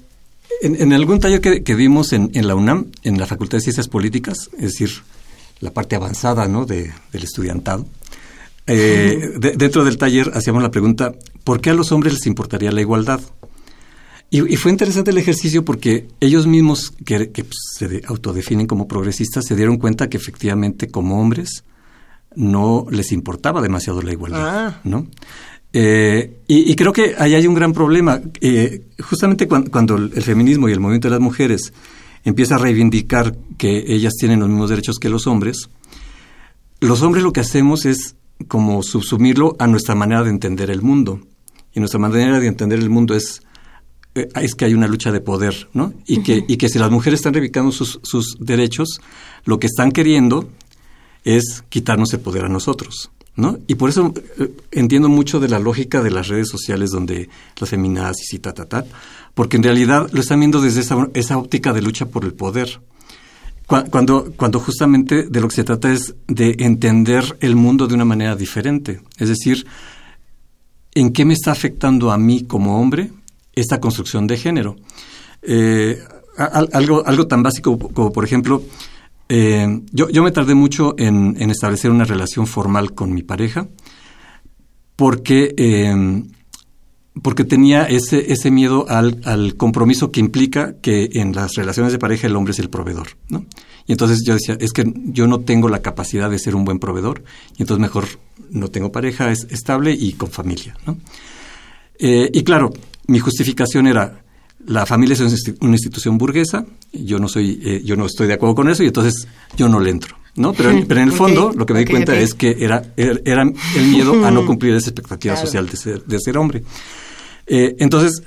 en, en algún taller que, que dimos en, en la UNAM, en la Facultad de Ciencias Políticas, es decir, la parte avanzada ¿no? de, del estudiantado, eh, de- dentro del taller hacíamos la pregunta, ¿por qué a los hombres les importaría la igualdad? Y, y fue interesante el ejercicio porque ellos mismos, que, que, pues, se de- autodefinen como progresistas, se dieron cuenta que efectivamente como hombres no les importaba demasiado la igualdad, Ah. ¿no? Eh, y, creo que ahí hay un gran problema. Eh, justamente cuando, el feminismo y el movimiento de las mujeres empieza a reivindicar que ellas tienen los mismos derechos que los hombres, los hombres lo que hacemos es como subsumirlo a nuestra manera de entender el mundo. Y nuestra manera de entender el mundo es, eh, es que hay una lucha de poder, ¿no? Y, que, y que si las mujeres están reivindicando sus, sus derechos, lo que están queriendo es quitarnos el poder a nosotros. ¿No? Y por eso eh, entiendo mucho de la lógica de las redes sociales donde las feminazis y ta, ta, ta, porque en realidad lo están viendo desde esa, esa óptica de lucha por el poder. Cuando, cuando justamente de lo que se trata es de entender el mundo de una manera diferente. Es decir, ¿en qué me está afectando a mí como hombre esta construcción de género? Eh, algo, algo tan básico como, por ejemplo, eh, yo, me tardé mucho en, establecer una relación formal con mi pareja porque, eh, porque tenía ese, ese miedo al, al, compromiso que implica que en las relaciones de pareja el hombre es el proveedor. ¿no? Y entonces yo decía, es que yo no tengo la capacidad de ser un buen proveedor y entonces mejor no tengo pareja es, estable y con familia. ¿no? Eh, y claro, mi justificación era, la familia es una institución burguesa, yo no soy, eh, yo no estoy de acuerdo con eso y entonces yo no le entro. ¿no? Pero, en, pero en el (laughs) fondo lo que me di cuenta es que era, era, el miedo a no (laughs) cumplir esa expectativa social de ser, de ser hombre. Eh, entonces,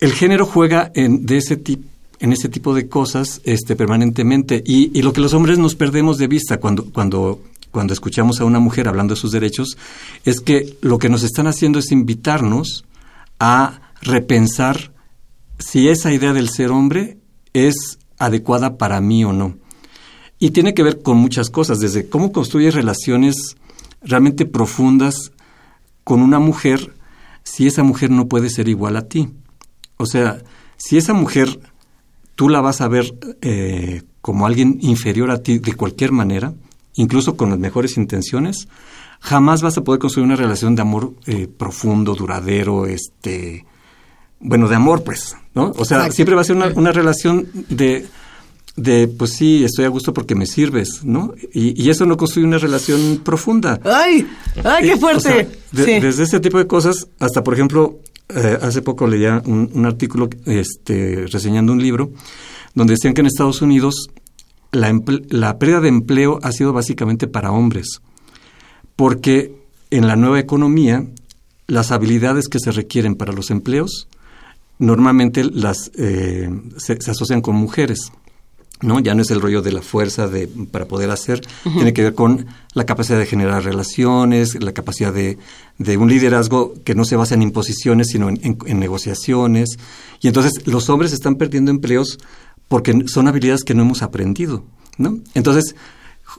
el género juega en, de ese tipo en ese tipo de cosas este, permanentemente. Y, y, lo que los hombres nos perdemos de vista cuando, cuando, cuando escuchamos a una mujer hablando de sus derechos es que lo que nos están haciendo es invitarnos a repensar si esa idea del ser hombre es adecuada para mí o no. Y tiene que ver con muchas cosas, desde cómo construyes relaciones realmente profundas con una mujer si esa mujer no puede ser igual a ti. O sea, si esa mujer tú la vas a ver eh, como alguien inferior a ti de cualquier manera, incluso con las mejores intenciones, jamás vas a poder construir una relación de amor eh, profundo, duradero, este, bueno, de amor, pues, ¿no? O sea, siempre va a ser una, relación de, de, pues sí, estoy a gusto porque me sirves, ¿no? Y, eso no construye una relación profunda. ¡Ay! ¡Ay, qué eh, fuerte! Desde este tipo de cosas, hasta, por ejemplo, eh, hace poco leía un, artículo este, reseñando un libro donde decían que en Estados Unidos la, la pérdida de empleo ha sido básicamente para hombres, porque en la nueva economía las habilidades que se requieren para los empleos normalmente las eh, se, asocian con mujeres. ¿no? Ya no es el rollo de la fuerza de, para poder hacer, tiene que ver con la capacidad de generar relaciones, la capacidad de, de un liderazgo que no se basa en imposiciones, sino en, en, negociaciones. Y entonces los hombres están perdiendo empleos porque son habilidades que no hemos aprendido, ¿no? Entonces,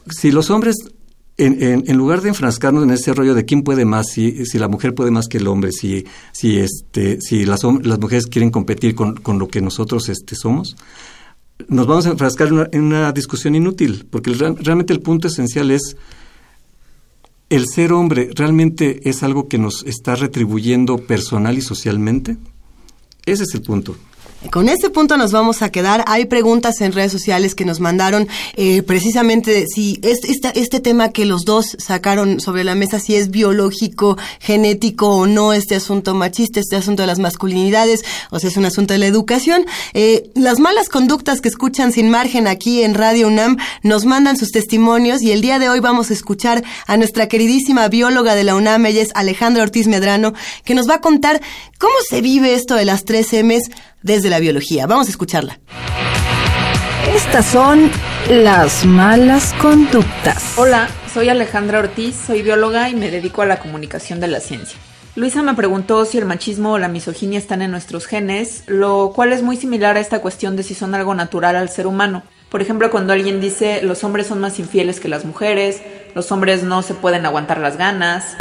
si los hombres en, en, lugar de enfrascarnos en ese rollo de quién puede más, si, si la mujer puede más que el hombre, si, si, este, si las, mujeres quieren competir con, con, lo que nosotros este, somos, nos vamos a enfrascar en una, discusión inútil, porque realmente el punto esencial es el ser hombre realmente es algo que nos está retribuyendo personal y socialmente. Ese es el punto. Con este punto nos vamos a quedar. Hay preguntas en redes sociales que nos mandaron eh, precisamente si este, este, tema que los dos sacaron sobre la mesa, si es biológico, genético o no, este asunto machista, este asunto de las masculinidades, o sea, es un asunto de la educación. Eh, las malas conductas que escuchan sin margen aquí en Radio UNAM nos mandan sus testimonios y el día de hoy vamos a escuchar a nuestra queridísima bióloga de la UNAM, ella es Alejandra Ortiz Medrano, que nos va a contar cómo se vive esto de las tres M's desde la biología. Vamos a escucharla. Estas son las malas conductas. Hola, soy Alejandra Ortiz, soy bióloga y me dedico a la comunicación de la ciencia. Luisa me preguntó si el machismo o la misoginia están en nuestros genes, lo cual es muy similar a esta cuestión de si son algo natural al ser humano. Por ejemplo, cuando alguien dice los hombres son más infieles que las mujeres, los hombres no se pueden aguantar las ganas,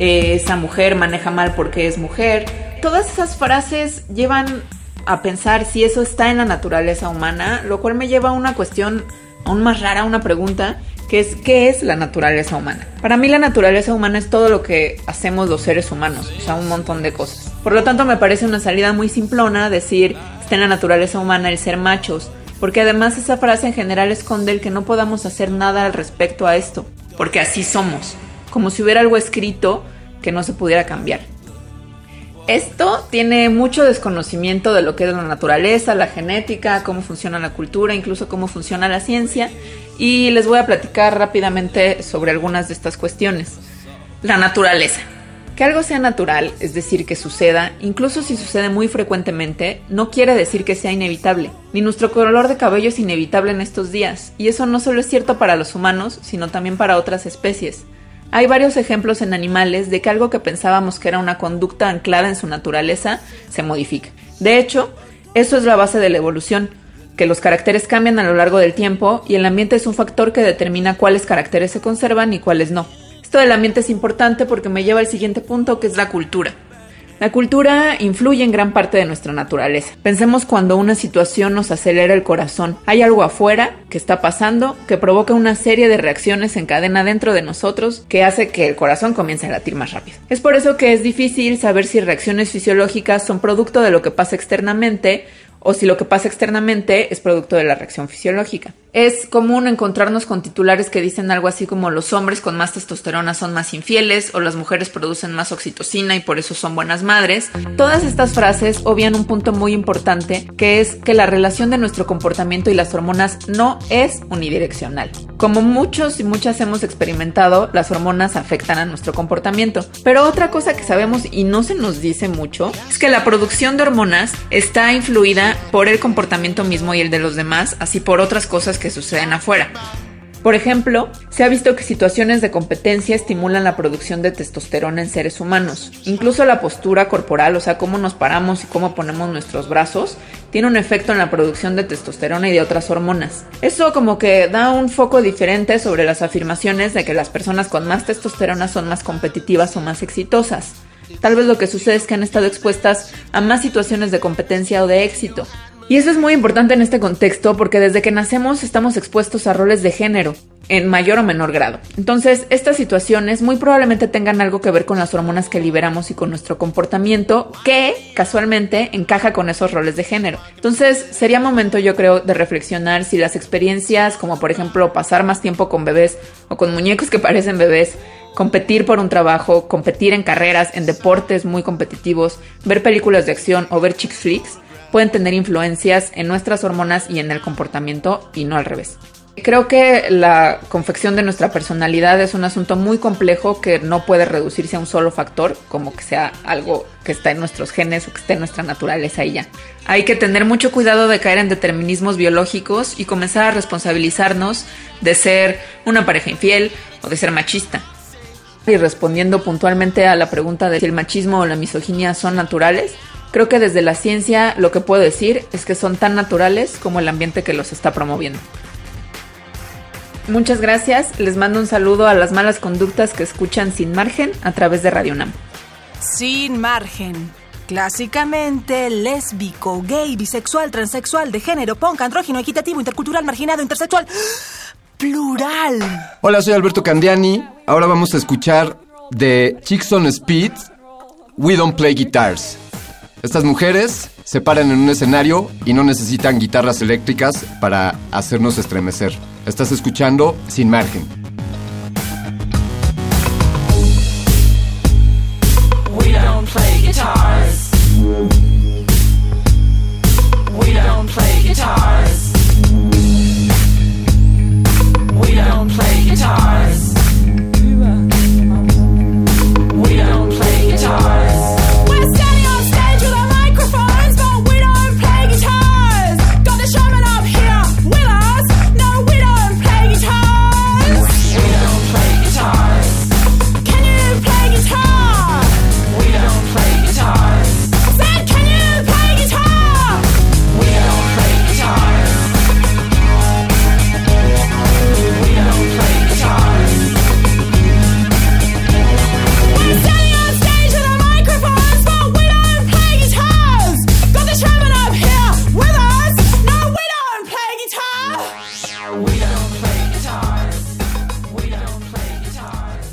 eh, esa mujer maneja mal porque es mujer. Todas esas frases llevan a pensar si eso está en la naturaleza humana, lo cual me lleva a una cuestión aún más rara, una pregunta, que es ¿qué es la naturaleza humana? Para mí la naturaleza humana es todo lo que hacemos los seres humanos, o sea, un montón de cosas. Por lo tanto, me parece una salida muy simplona decir está en la naturaleza humana el ser machos, porque además esa frase en general esconde el que no podamos hacer nada al respecto a esto, porque así somos, como si hubiera algo escrito que no se pudiera cambiar. Esto tiene mucho desconocimiento de lo que es la naturaleza, la genética, cómo funciona la cultura, incluso cómo funciona la ciencia, y les voy a platicar rápidamente sobre algunas de estas cuestiones. La naturaleza. Que algo sea natural, es decir, que suceda, incluso si sucede muy frecuentemente, no quiere decir que sea inevitable. Ni nuestro color de cabello es inevitable en estos días, y eso no solo es cierto para los humanos, sino también para otras especies. Hay varios ejemplos en animales de que algo que pensábamos que era una conducta anclada en su naturaleza se modifica. De hecho, eso es la base de la evolución, que los caracteres cambian a lo largo del tiempo y el ambiente es un factor que determina cuáles caracteres se conservan y cuáles no. Esto del ambiente es importante porque me lleva al siguiente punto que es la cultura. La cultura influye en gran parte de nuestra naturaleza. Pensemos cuando una situación nos acelera el corazón. Hay algo afuera que está pasando que provoca una serie de reacciones en cadena dentro de nosotros que hace que el corazón comience a latir más rápido. Es por eso que es difícil saber si reacciones fisiológicas son producto de lo que pasa externamente o si lo que pasa externamente es producto de la reacción fisiológica. Es común encontrarnos con titulares que dicen algo así como los hombres con más testosterona son más infieles o las mujeres producen más oxitocina y por eso son buenas madres. Todas estas frases obvian un punto muy importante que es que la relación de nuestro comportamiento y las hormonas no es unidireccional. Como muchos y muchas hemos experimentado, las hormonas afectan a nuestro comportamiento. Pero otra cosa que sabemos y no se nos dice mucho es que la producción de hormonas está influida por el comportamiento mismo y el de los demás, así por otras cosas que suceden afuera. Por ejemplo, se ha visto que situaciones de competencia estimulan la producción de testosterona en seres humanos. Incluso la postura corporal, o sea, cómo nos paramos y cómo ponemos nuestros brazos, tiene un efecto en la producción de testosterona y de otras hormonas. Eso como que da un foco diferente sobre las afirmaciones de que las personas con más testosterona son más competitivas o más exitosas. Tal vez lo que sucede es que han estado expuestas a más situaciones de competencia o de éxito. Y eso es muy importante en este contexto porque desde que nacemos estamos expuestos a roles de género, en mayor o menor grado. Entonces, estas situaciones muy probablemente tengan algo que ver con las hormonas que liberamos y con nuestro comportamiento que casualmente encaja con esos roles de género. Entonces, sería momento yo creo de reflexionar si las experiencias como por ejemplo pasar más tiempo con bebés o con muñecos que parecen bebés competir por un trabajo, competir en carreras, en deportes muy competitivos, ver películas de acción o ver chick flicks pueden tener influencias en nuestras hormonas y en el comportamiento y no al revés. Creo que la confección de nuestra personalidad es un asunto muy complejo que no puede reducirse a un solo factor, como que sea algo que está en nuestros genes o que esté en nuestra naturaleza y ya. Hay que tener mucho cuidado de caer en determinismos biológicos y comenzar a responsabilizarnos de ser una pareja infiel o de ser machista. Y respondiendo puntualmente a la pregunta de si el machismo o la misoginia son naturales, Creo que desde la ciencia lo que puedo decir es que son tan naturales como el ambiente que los está promoviendo. Muchas gracias, les mando un saludo a las malas conductas que escuchan sin margen a través de Radio UNAM. Sin margen. Clásicamente lésbico, gay, bisexual, transexual, de género, punk, andrógino, equitativo, intercultural, marginado, intersexual. Plural. Hola, soy Alberto Candiani. Ahora vamos a escuchar de Chicks on Speed, We Don't Play Guitars. Estas mujeres se paran en un escenario y no necesitan guitarras eléctricas para hacernos estremecer. Estás escuchando Sin Margen. We don't play guitars. We don't play guitars.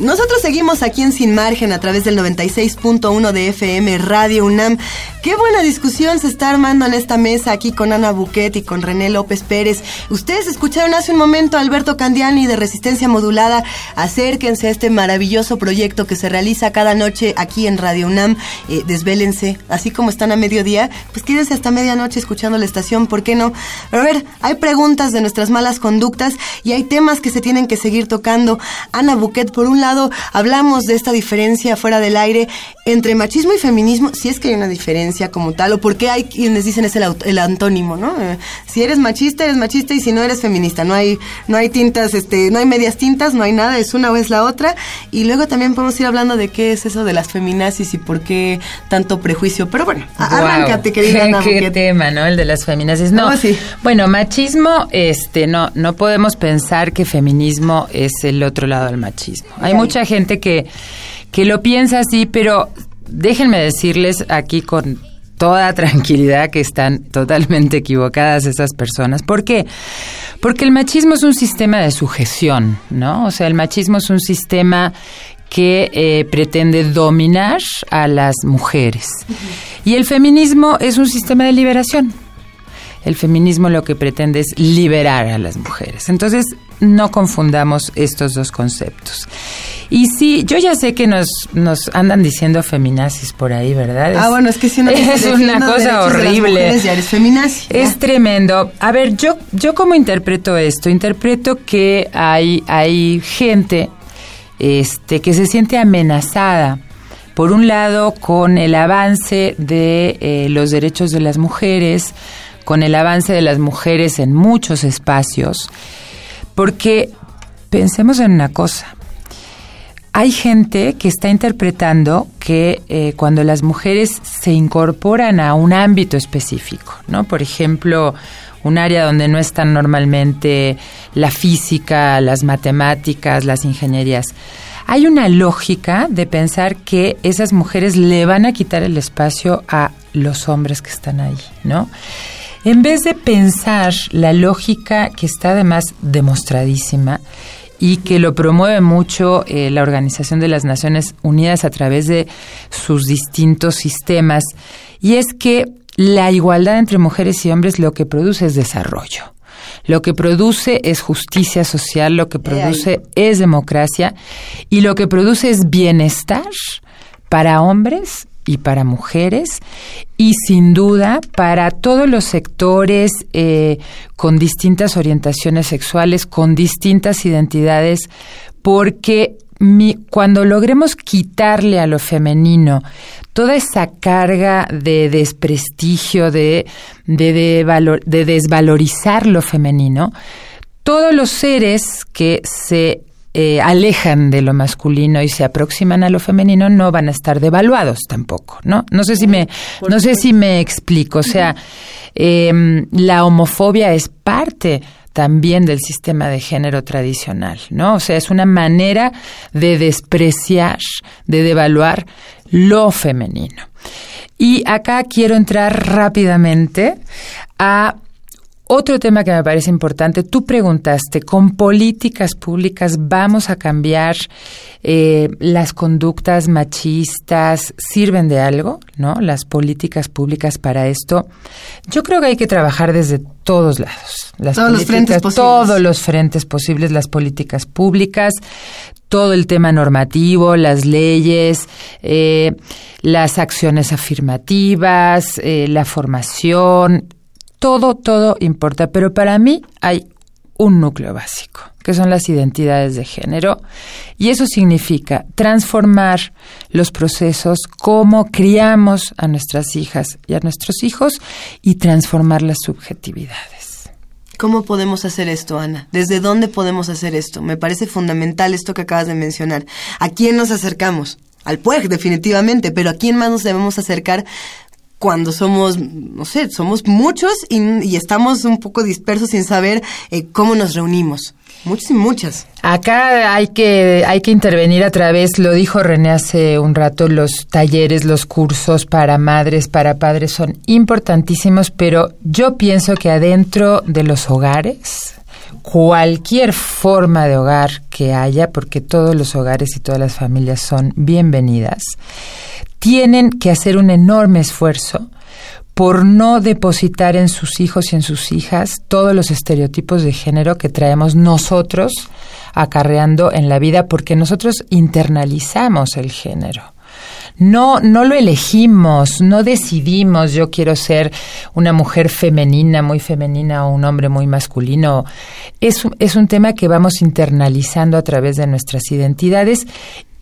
Nosotros seguimos aquí en Sin Margen a través del 96.1 de FM Radio UNAM. Qué buena discusión se está armando en esta mesa aquí con Ana Buquet y con René López Pérez. Ustedes escucharon hace un momento a Alberto Candiani de Resistencia Modulada. Acérquense a este maravilloso proyecto que se realiza cada noche aquí en Radio UNAM. Eh, desvélense, así como están a mediodía, pues quédense hasta medianoche escuchando la estación, ¿por qué no? Pero a ver, hay preguntas de nuestras malas conductas y hay temas que se tienen que seguir tocando. Ana Buquet, por un lado, hablamos de esta diferencia fuera del aire entre machismo y feminismo, si es que hay una diferencia como tal, o por qué hay quienes dicen es el, antónimo, ¿no? Eh, si eres machista, eres machista y si no eres feminista, no hay, no hay tintas, este, no hay medias tintas, no hay nada, es una o es la otra. Y luego también podemos ir hablando de qué es eso de las feminazis y por qué tanto prejuicio. Pero bueno, Guau, arráncate, querida (laughs) Ana Qué tema, ¿no? El de las feminazis. No, Oh, sí. bueno, machismo, este, no, no podemos pensar que feminismo es el otro lado del machismo. Hay. Mucha gente que, que lo piensa así, pero déjenme decirles aquí con toda tranquilidad que están totalmente equivocadas esas personas. ¿Por qué? Porque el machismo es un sistema de sujeción, ¿no? O sea, el machismo es un sistema que eh, pretende dominar a las mujeres. Y el feminismo es un sistema de liberación. El feminismo lo que pretende es liberar a las mujeres. Entonces, no confundamos estos dos conceptos. Y sí, yo ya sé que nos, nos andan diciendo feminazis por ahí, ¿verdad? Ah, bueno, es que si no (laughs) es una cosa horrible. ya eres feminazi. ya. Es tremendo. A ver, yo, yo cómo interpreto esto? Interpreto que hay, hay gente este, que se siente amenazada. Por un lado, con el avance de eh, los derechos de las mujeres, con el avance de las mujeres en muchos espacios, porque pensemos en una cosa. Hay gente que está interpretando que eh, cuando las mujeres se incorporan a un ámbito específico, ¿no? Por ejemplo, un área donde no están normalmente la física, las matemáticas, las ingenierías. Hay una lógica de pensar que esas mujeres le van a quitar el espacio a los hombres que están ahí, ¿no? En vez de pensar la lógica que está además demostradísima y que lo promueve mucho eh, la Organización de las Naciones Unidas a través de sus distintos sistemas, y es que la igualdad entre mujeres y hombres lo que produce es desarrollo. Lo que produce es justicia social, lo que produce es democracia y lo que produce es bienestar para hombres y para mujeres y sin duda para todos los sectores eh, con distintas orientaciones sexuales, con distintas identidades, porque cuando logremos quitarle a lo femenino toda esa carga de desprestigio, de, de, de valor- de desvalorizar lo femenino, todos los seres que se eh, alejan de lo masculino y se aproximan a lo femenino no van a estar devaluados tampoco, ¿no? No sé si me, no sé si me explico. O sea, em, la homofobia es parte también del sistema de género tradicional, ¿no? O sea, es una manera de despreciar, de devaluar lo femenino. Y acá quiero entrar rápidamente a otro tema que me parece importante, tú preguntaste, ¿con políticas públicas vamos a cambiar eh, las conductas machistas? ¿Sirven de algo? ¿No? Las políticas públicas para esto. Yo creo que hay que trabajar desde todos lados. Las Todos los frentes posibles. Todos los frentes posibles, las políticas públicas, todo el tema normativo, las leyes, eh, las acciones afirmativas, eh, la formación, todo, todo importa, pero para mí hay un núcleo básico, que son las identidades de género, y eso significa transformar los procesos, cómo criamos a nuestras hijas y a nuestros hijos, y transformar las subjetividades. ¿Cómo podemos hacer esto, Ana? ¿Desde dónde podemos hacer esto? Me parece fundamental esto que acabas de mencionar. ¿A quién nos acercamos? Al PUEG, definitivamente, pero ¿a quién más nos debemos acercar cuando somos, no sé, somos muchos y, y estamos un poco dispersos sin saber eh, cómo nos reunimos? Muchos y muchas. Acá hay que, hay que intervenir a través, lo dijo René hace un rato, los talleres, los cursos para madres, para padres son importantísimos, pero yo pienso que adentro de los hogares, cualquier forma de hogar que haya, porque todos los hogares y todas las familias son bienvenidas, tienen que hacer un enorme esfuerzo por no depositar en sus hijos y en sus hijas todos los estereotipos de género que traemos nosotros acarreando en la vida, porque nosotros internalizamos el género. No, no lo elegimos, no decidimos yo quiero ser una mujer femenina, muy femenina o un hombre muy masculino. Es, es un tema que vamos internalizando a través de nuestras identidades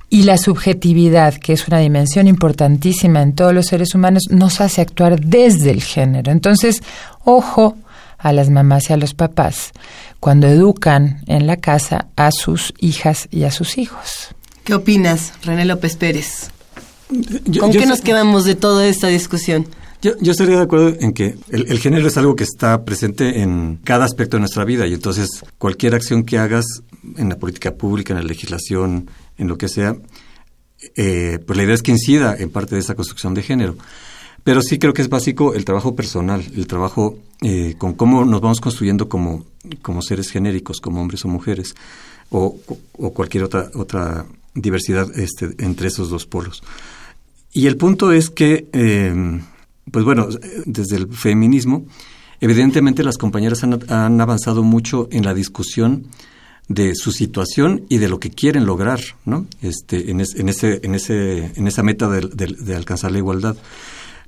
y la subjetividad, que es una dimensión importantísima en todos los seres humanos, nos hace actuar desde el género. Entonces, ojo a las mamás y a los papás cuando educan en la casa a sus hijas y a sus hijos. ¿Qué opinas, René López Pérez? Yo- ¿Con yo qué nos quedamos de toda esta discusión? Yo, yo estaría de acuerdo en que el, el género es algo que está presente en cada aspecto de nuestra vida y entonces cualquier acción que hagas en la política pública, en la legislación, en lo que sea, eh, pues la idea es que incida en parte de esa construcción de género. Pero sí creo que es básico el trabajo personal, el trabajo eh, con cómo nos vamos construyendo como, como seres genéricos, como hombres o mujeres, o, o cualquier otra, otra diversidad este, entre esos dos polos. Y el punto es que, eh, pues bueno, desde el feminismo, evidentemente las compañeras han, avanzado mucho en la discusión de su situación y de lo que quieren lograr, ¿no? Este, en, es- en ese, en ese, en esa meta de, de- alcanzar la igualdad.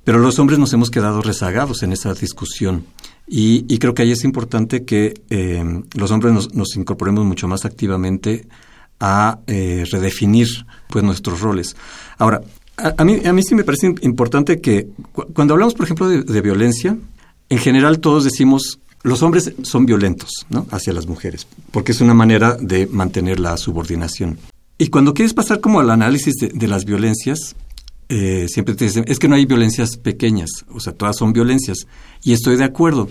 Pero los hombres nos hemos quedado rezagados en esa discusión. Y, y creo que ahí es importante que eh, los hombres nos incorporemos mucho más activamente a eh, redefinir pues nuestros roles. Ahora, a, a mí, a mí sí me parece importante que cu- cuando hablamos, por ejemplo, de, violencia, en general todos decimos los hombres son violentos ¿no? hacia las mujeres, porque es una manera de mantener la subordinación. Y cuando quieres pasar como al análisis de, de las violencias, eh, siempre te dicen, es que no hay violencias pequeñas, o sea, todas son violencias. Y estoy de acuerdo.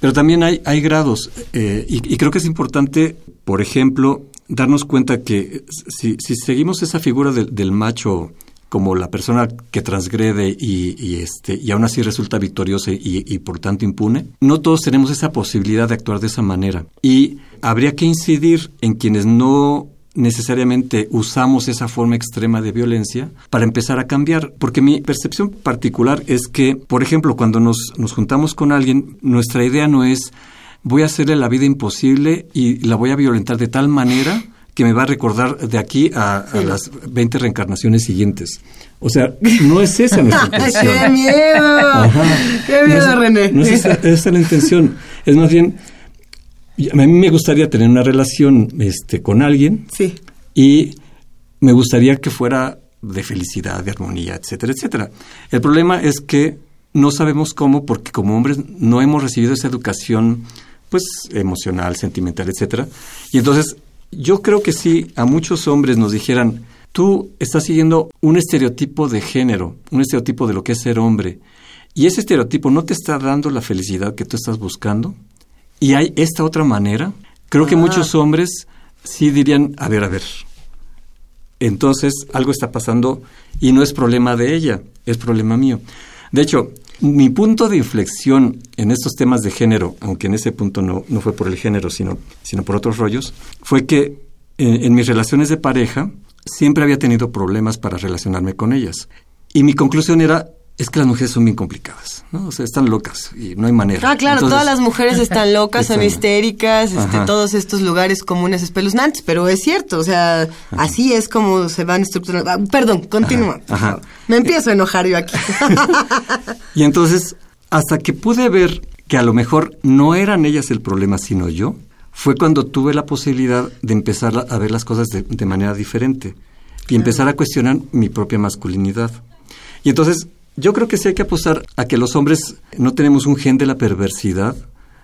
Pero también hay, hay grados, eh, y, y creo que es importante, por ejemplo, darnos cuenta que si, si seguimos esa figura del- macho como la persona que transgrede y, y, este, y aún así resulta victoriosa y, y por tanto impune, no todos tenemos esa posibilidad de actuar de esa manera. Y habría que incidir en quienes no necesariamente usamos esa forma extrema de violencia para empezar a cambiar. Porque mi percepción particular es que, por ejemplo, cuando nos, nos juntamos con alguien, nuestra idea no es voy a hacerle la vida imposible y la voy a violentar de tal manera que me va a recordar de aquí a, a las 20 reencarnaciones siguientes. O sea, no es esa nuestra (laughs) intención. ¡Qué miedo! Ajá. ¡Qué miedo, no es, René! No es esa, esa es la intención. Es más bien, a mí me gustaría tener una relación este, con alguien Sí. y me gustaría que fuera de felicidad, de armonía, etcétera, etcétera. El problema es que no sabemos cómo, porque como hombres no hemos recibido esa educación, pues, emocional, sentimental, etcétera. Y entonces, yo creo que si a muchos hombres nos dijeran, tú estás siguiendo un estereotipo de género, un estereotipo de lo que es ser hombre, y ese estereotipo no te está dando la felicidad que tú estás buscando, y hay esta otra manera, creo que Ah. muchos hombres sí dirían, a ver, a ver, entonces algo está pasando y no es problema de ella, es problema mío. De hecho, mi punto de inflexión en estos temas de género, aunque en ese punto no, no fue por el género, sino, sino por otros rollos, fue que eh, en mis relaciones de pareja siempre había tenido problemas para relacionarme con ellas. Y mi conclusión era, es que las mujeres son bien complicadas, ¿no? O sea, están locas y no hay manera. Ah, claro, Entonces- todas las mujeres están (laughs) locas, son histéricas, este, todos estos lugares comunes espeluznantes, pero es cierto, o sea, así es como se van estructurando. Ah, perdón, continúa. Ajá. Me empiezo a enojar yo aquí. (laughs) Y entonces, hasta que pude ver que a lo mejor no eran ellas el problema, sino yo, fue cuando tuve la posibilidad de empezar a- a ver las cosas de, de manera diferente y empezar a cuestionar mi propia masculinidad. Y entonces, yo creo que sí hay que apostar a que los hombres no tenemos un gen de la perversidad,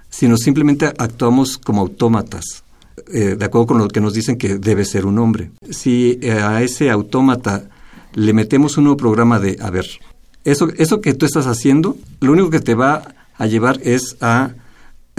sino simplemente actuamos como autómatas, eh, de acuerdo con lo que nos dicen que debe ser un hombre. Si eh, a ese autómata le metemos un nuevo programa de, a ver, eso, eso que tú estás haciendo, lo único que te va a llevar es a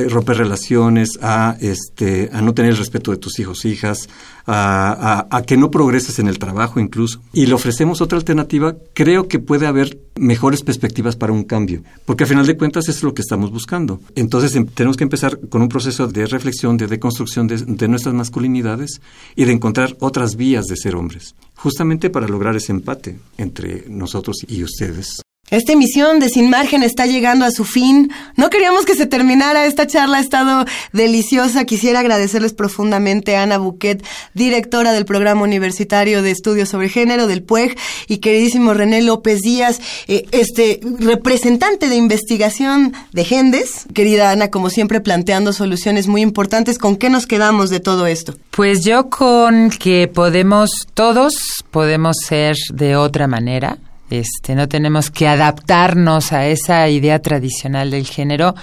romper relaciones, a este, a no tener el respeto de tus hijos, hijas, a que no progreses en el trabajo incluso. Y le ofrecemos otra alternativa, creo que puede haber mejores perspectivas para un cambio, porque al final de cuentas es lo que estamos buscando. Entonces em- tenemos que empezar con un proceso de reflexión, de deconstrucción de, de nuestras masculinidades y de encontrar otras vías de ser hombres, justamente para lograr ese empate entre nosotros y ustedes. Esta emisión de Sin Margen está llegando a su fin. No queríamos que se terminara. Esta charla ha estado deliciosa. Quisiera agradecerles profundamente a Ana Buquet, directora del Programa Universitario de Estudios sobre Género del PUEG, y queridísimo René López Díaz, eh, este representante de investigación de Gendes. Querida Ana, como siempre, planteando soluciones muy importantes. ¿Con qué nos quedamos de todo esto? Pues yo con que podemos, todos podemos ser de otra manera este, no tenemos que adaptarnos a esa idea tradicional del género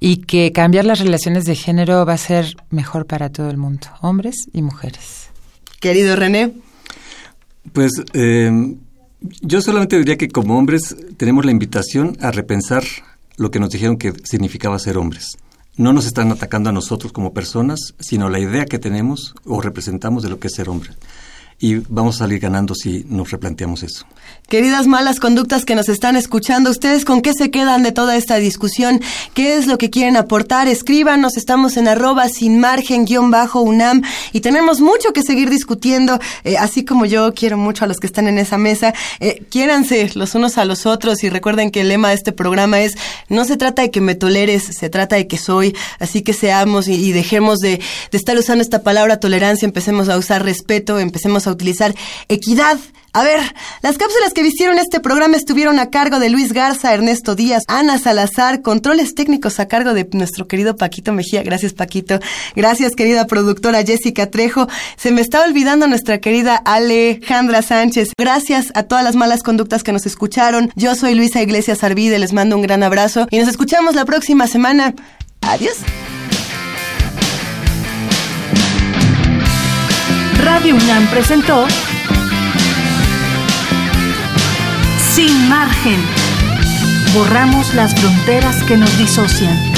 y que cambiar las relaciones de género va a ser mejor para todo el mundo, hombres y mujeres. Querido René. Pues eh, yo solamente diría que como hombres tenemos la invitación a repensar lo que nos dijeron que significaba ser hombres. No nos están atacando a nosotros como personas, sino la idea que tenemos o representamos de lo que es ser hombre y vamos a salir ganando si nos replanteamos eso. Queridas malas conductas que nos están escuchando, ¿ustedes con qué se quedan de toda esta discusión? ¿Qué es lo que quieren aportar? Escríbanos, estamos en arroba sin margen guion bajo UNAM y tenemos mucho que seguir discutiendo, eh, así como yo quiero mucho a los que están en esa mesa. Eh, quiéranse los unos a los otros y recuerden que el lema de este programa es no se trata de que me toleres, se trata de que soy, así que seamos y, y dejemos de, de estar usando esta palabra tolerancia, empecemos a usar respeto, empecemos a utilizar equidad. A ver, las cápsulas que vistieron este programa estuvieron a cargo de Luis Garza, Ernesto Díaz, Ana Salazar, controles técnicos a cargo de nuestro querido Paquito Mejía. Gracias, Paquito. Gracias, querida productora Jessica Trejo. Se me está olvidando nuestra querida Alejandra Sánchez. Gracias a todas las malas conductas que nos escucharon. Yo soy Luisa Iglesias Arvide, les mando un gran abrazo y nos escuchamos la próxima semana. Adiós. Radio UNAM presentó Sin margen. Borramos las fronteras que nos disocian.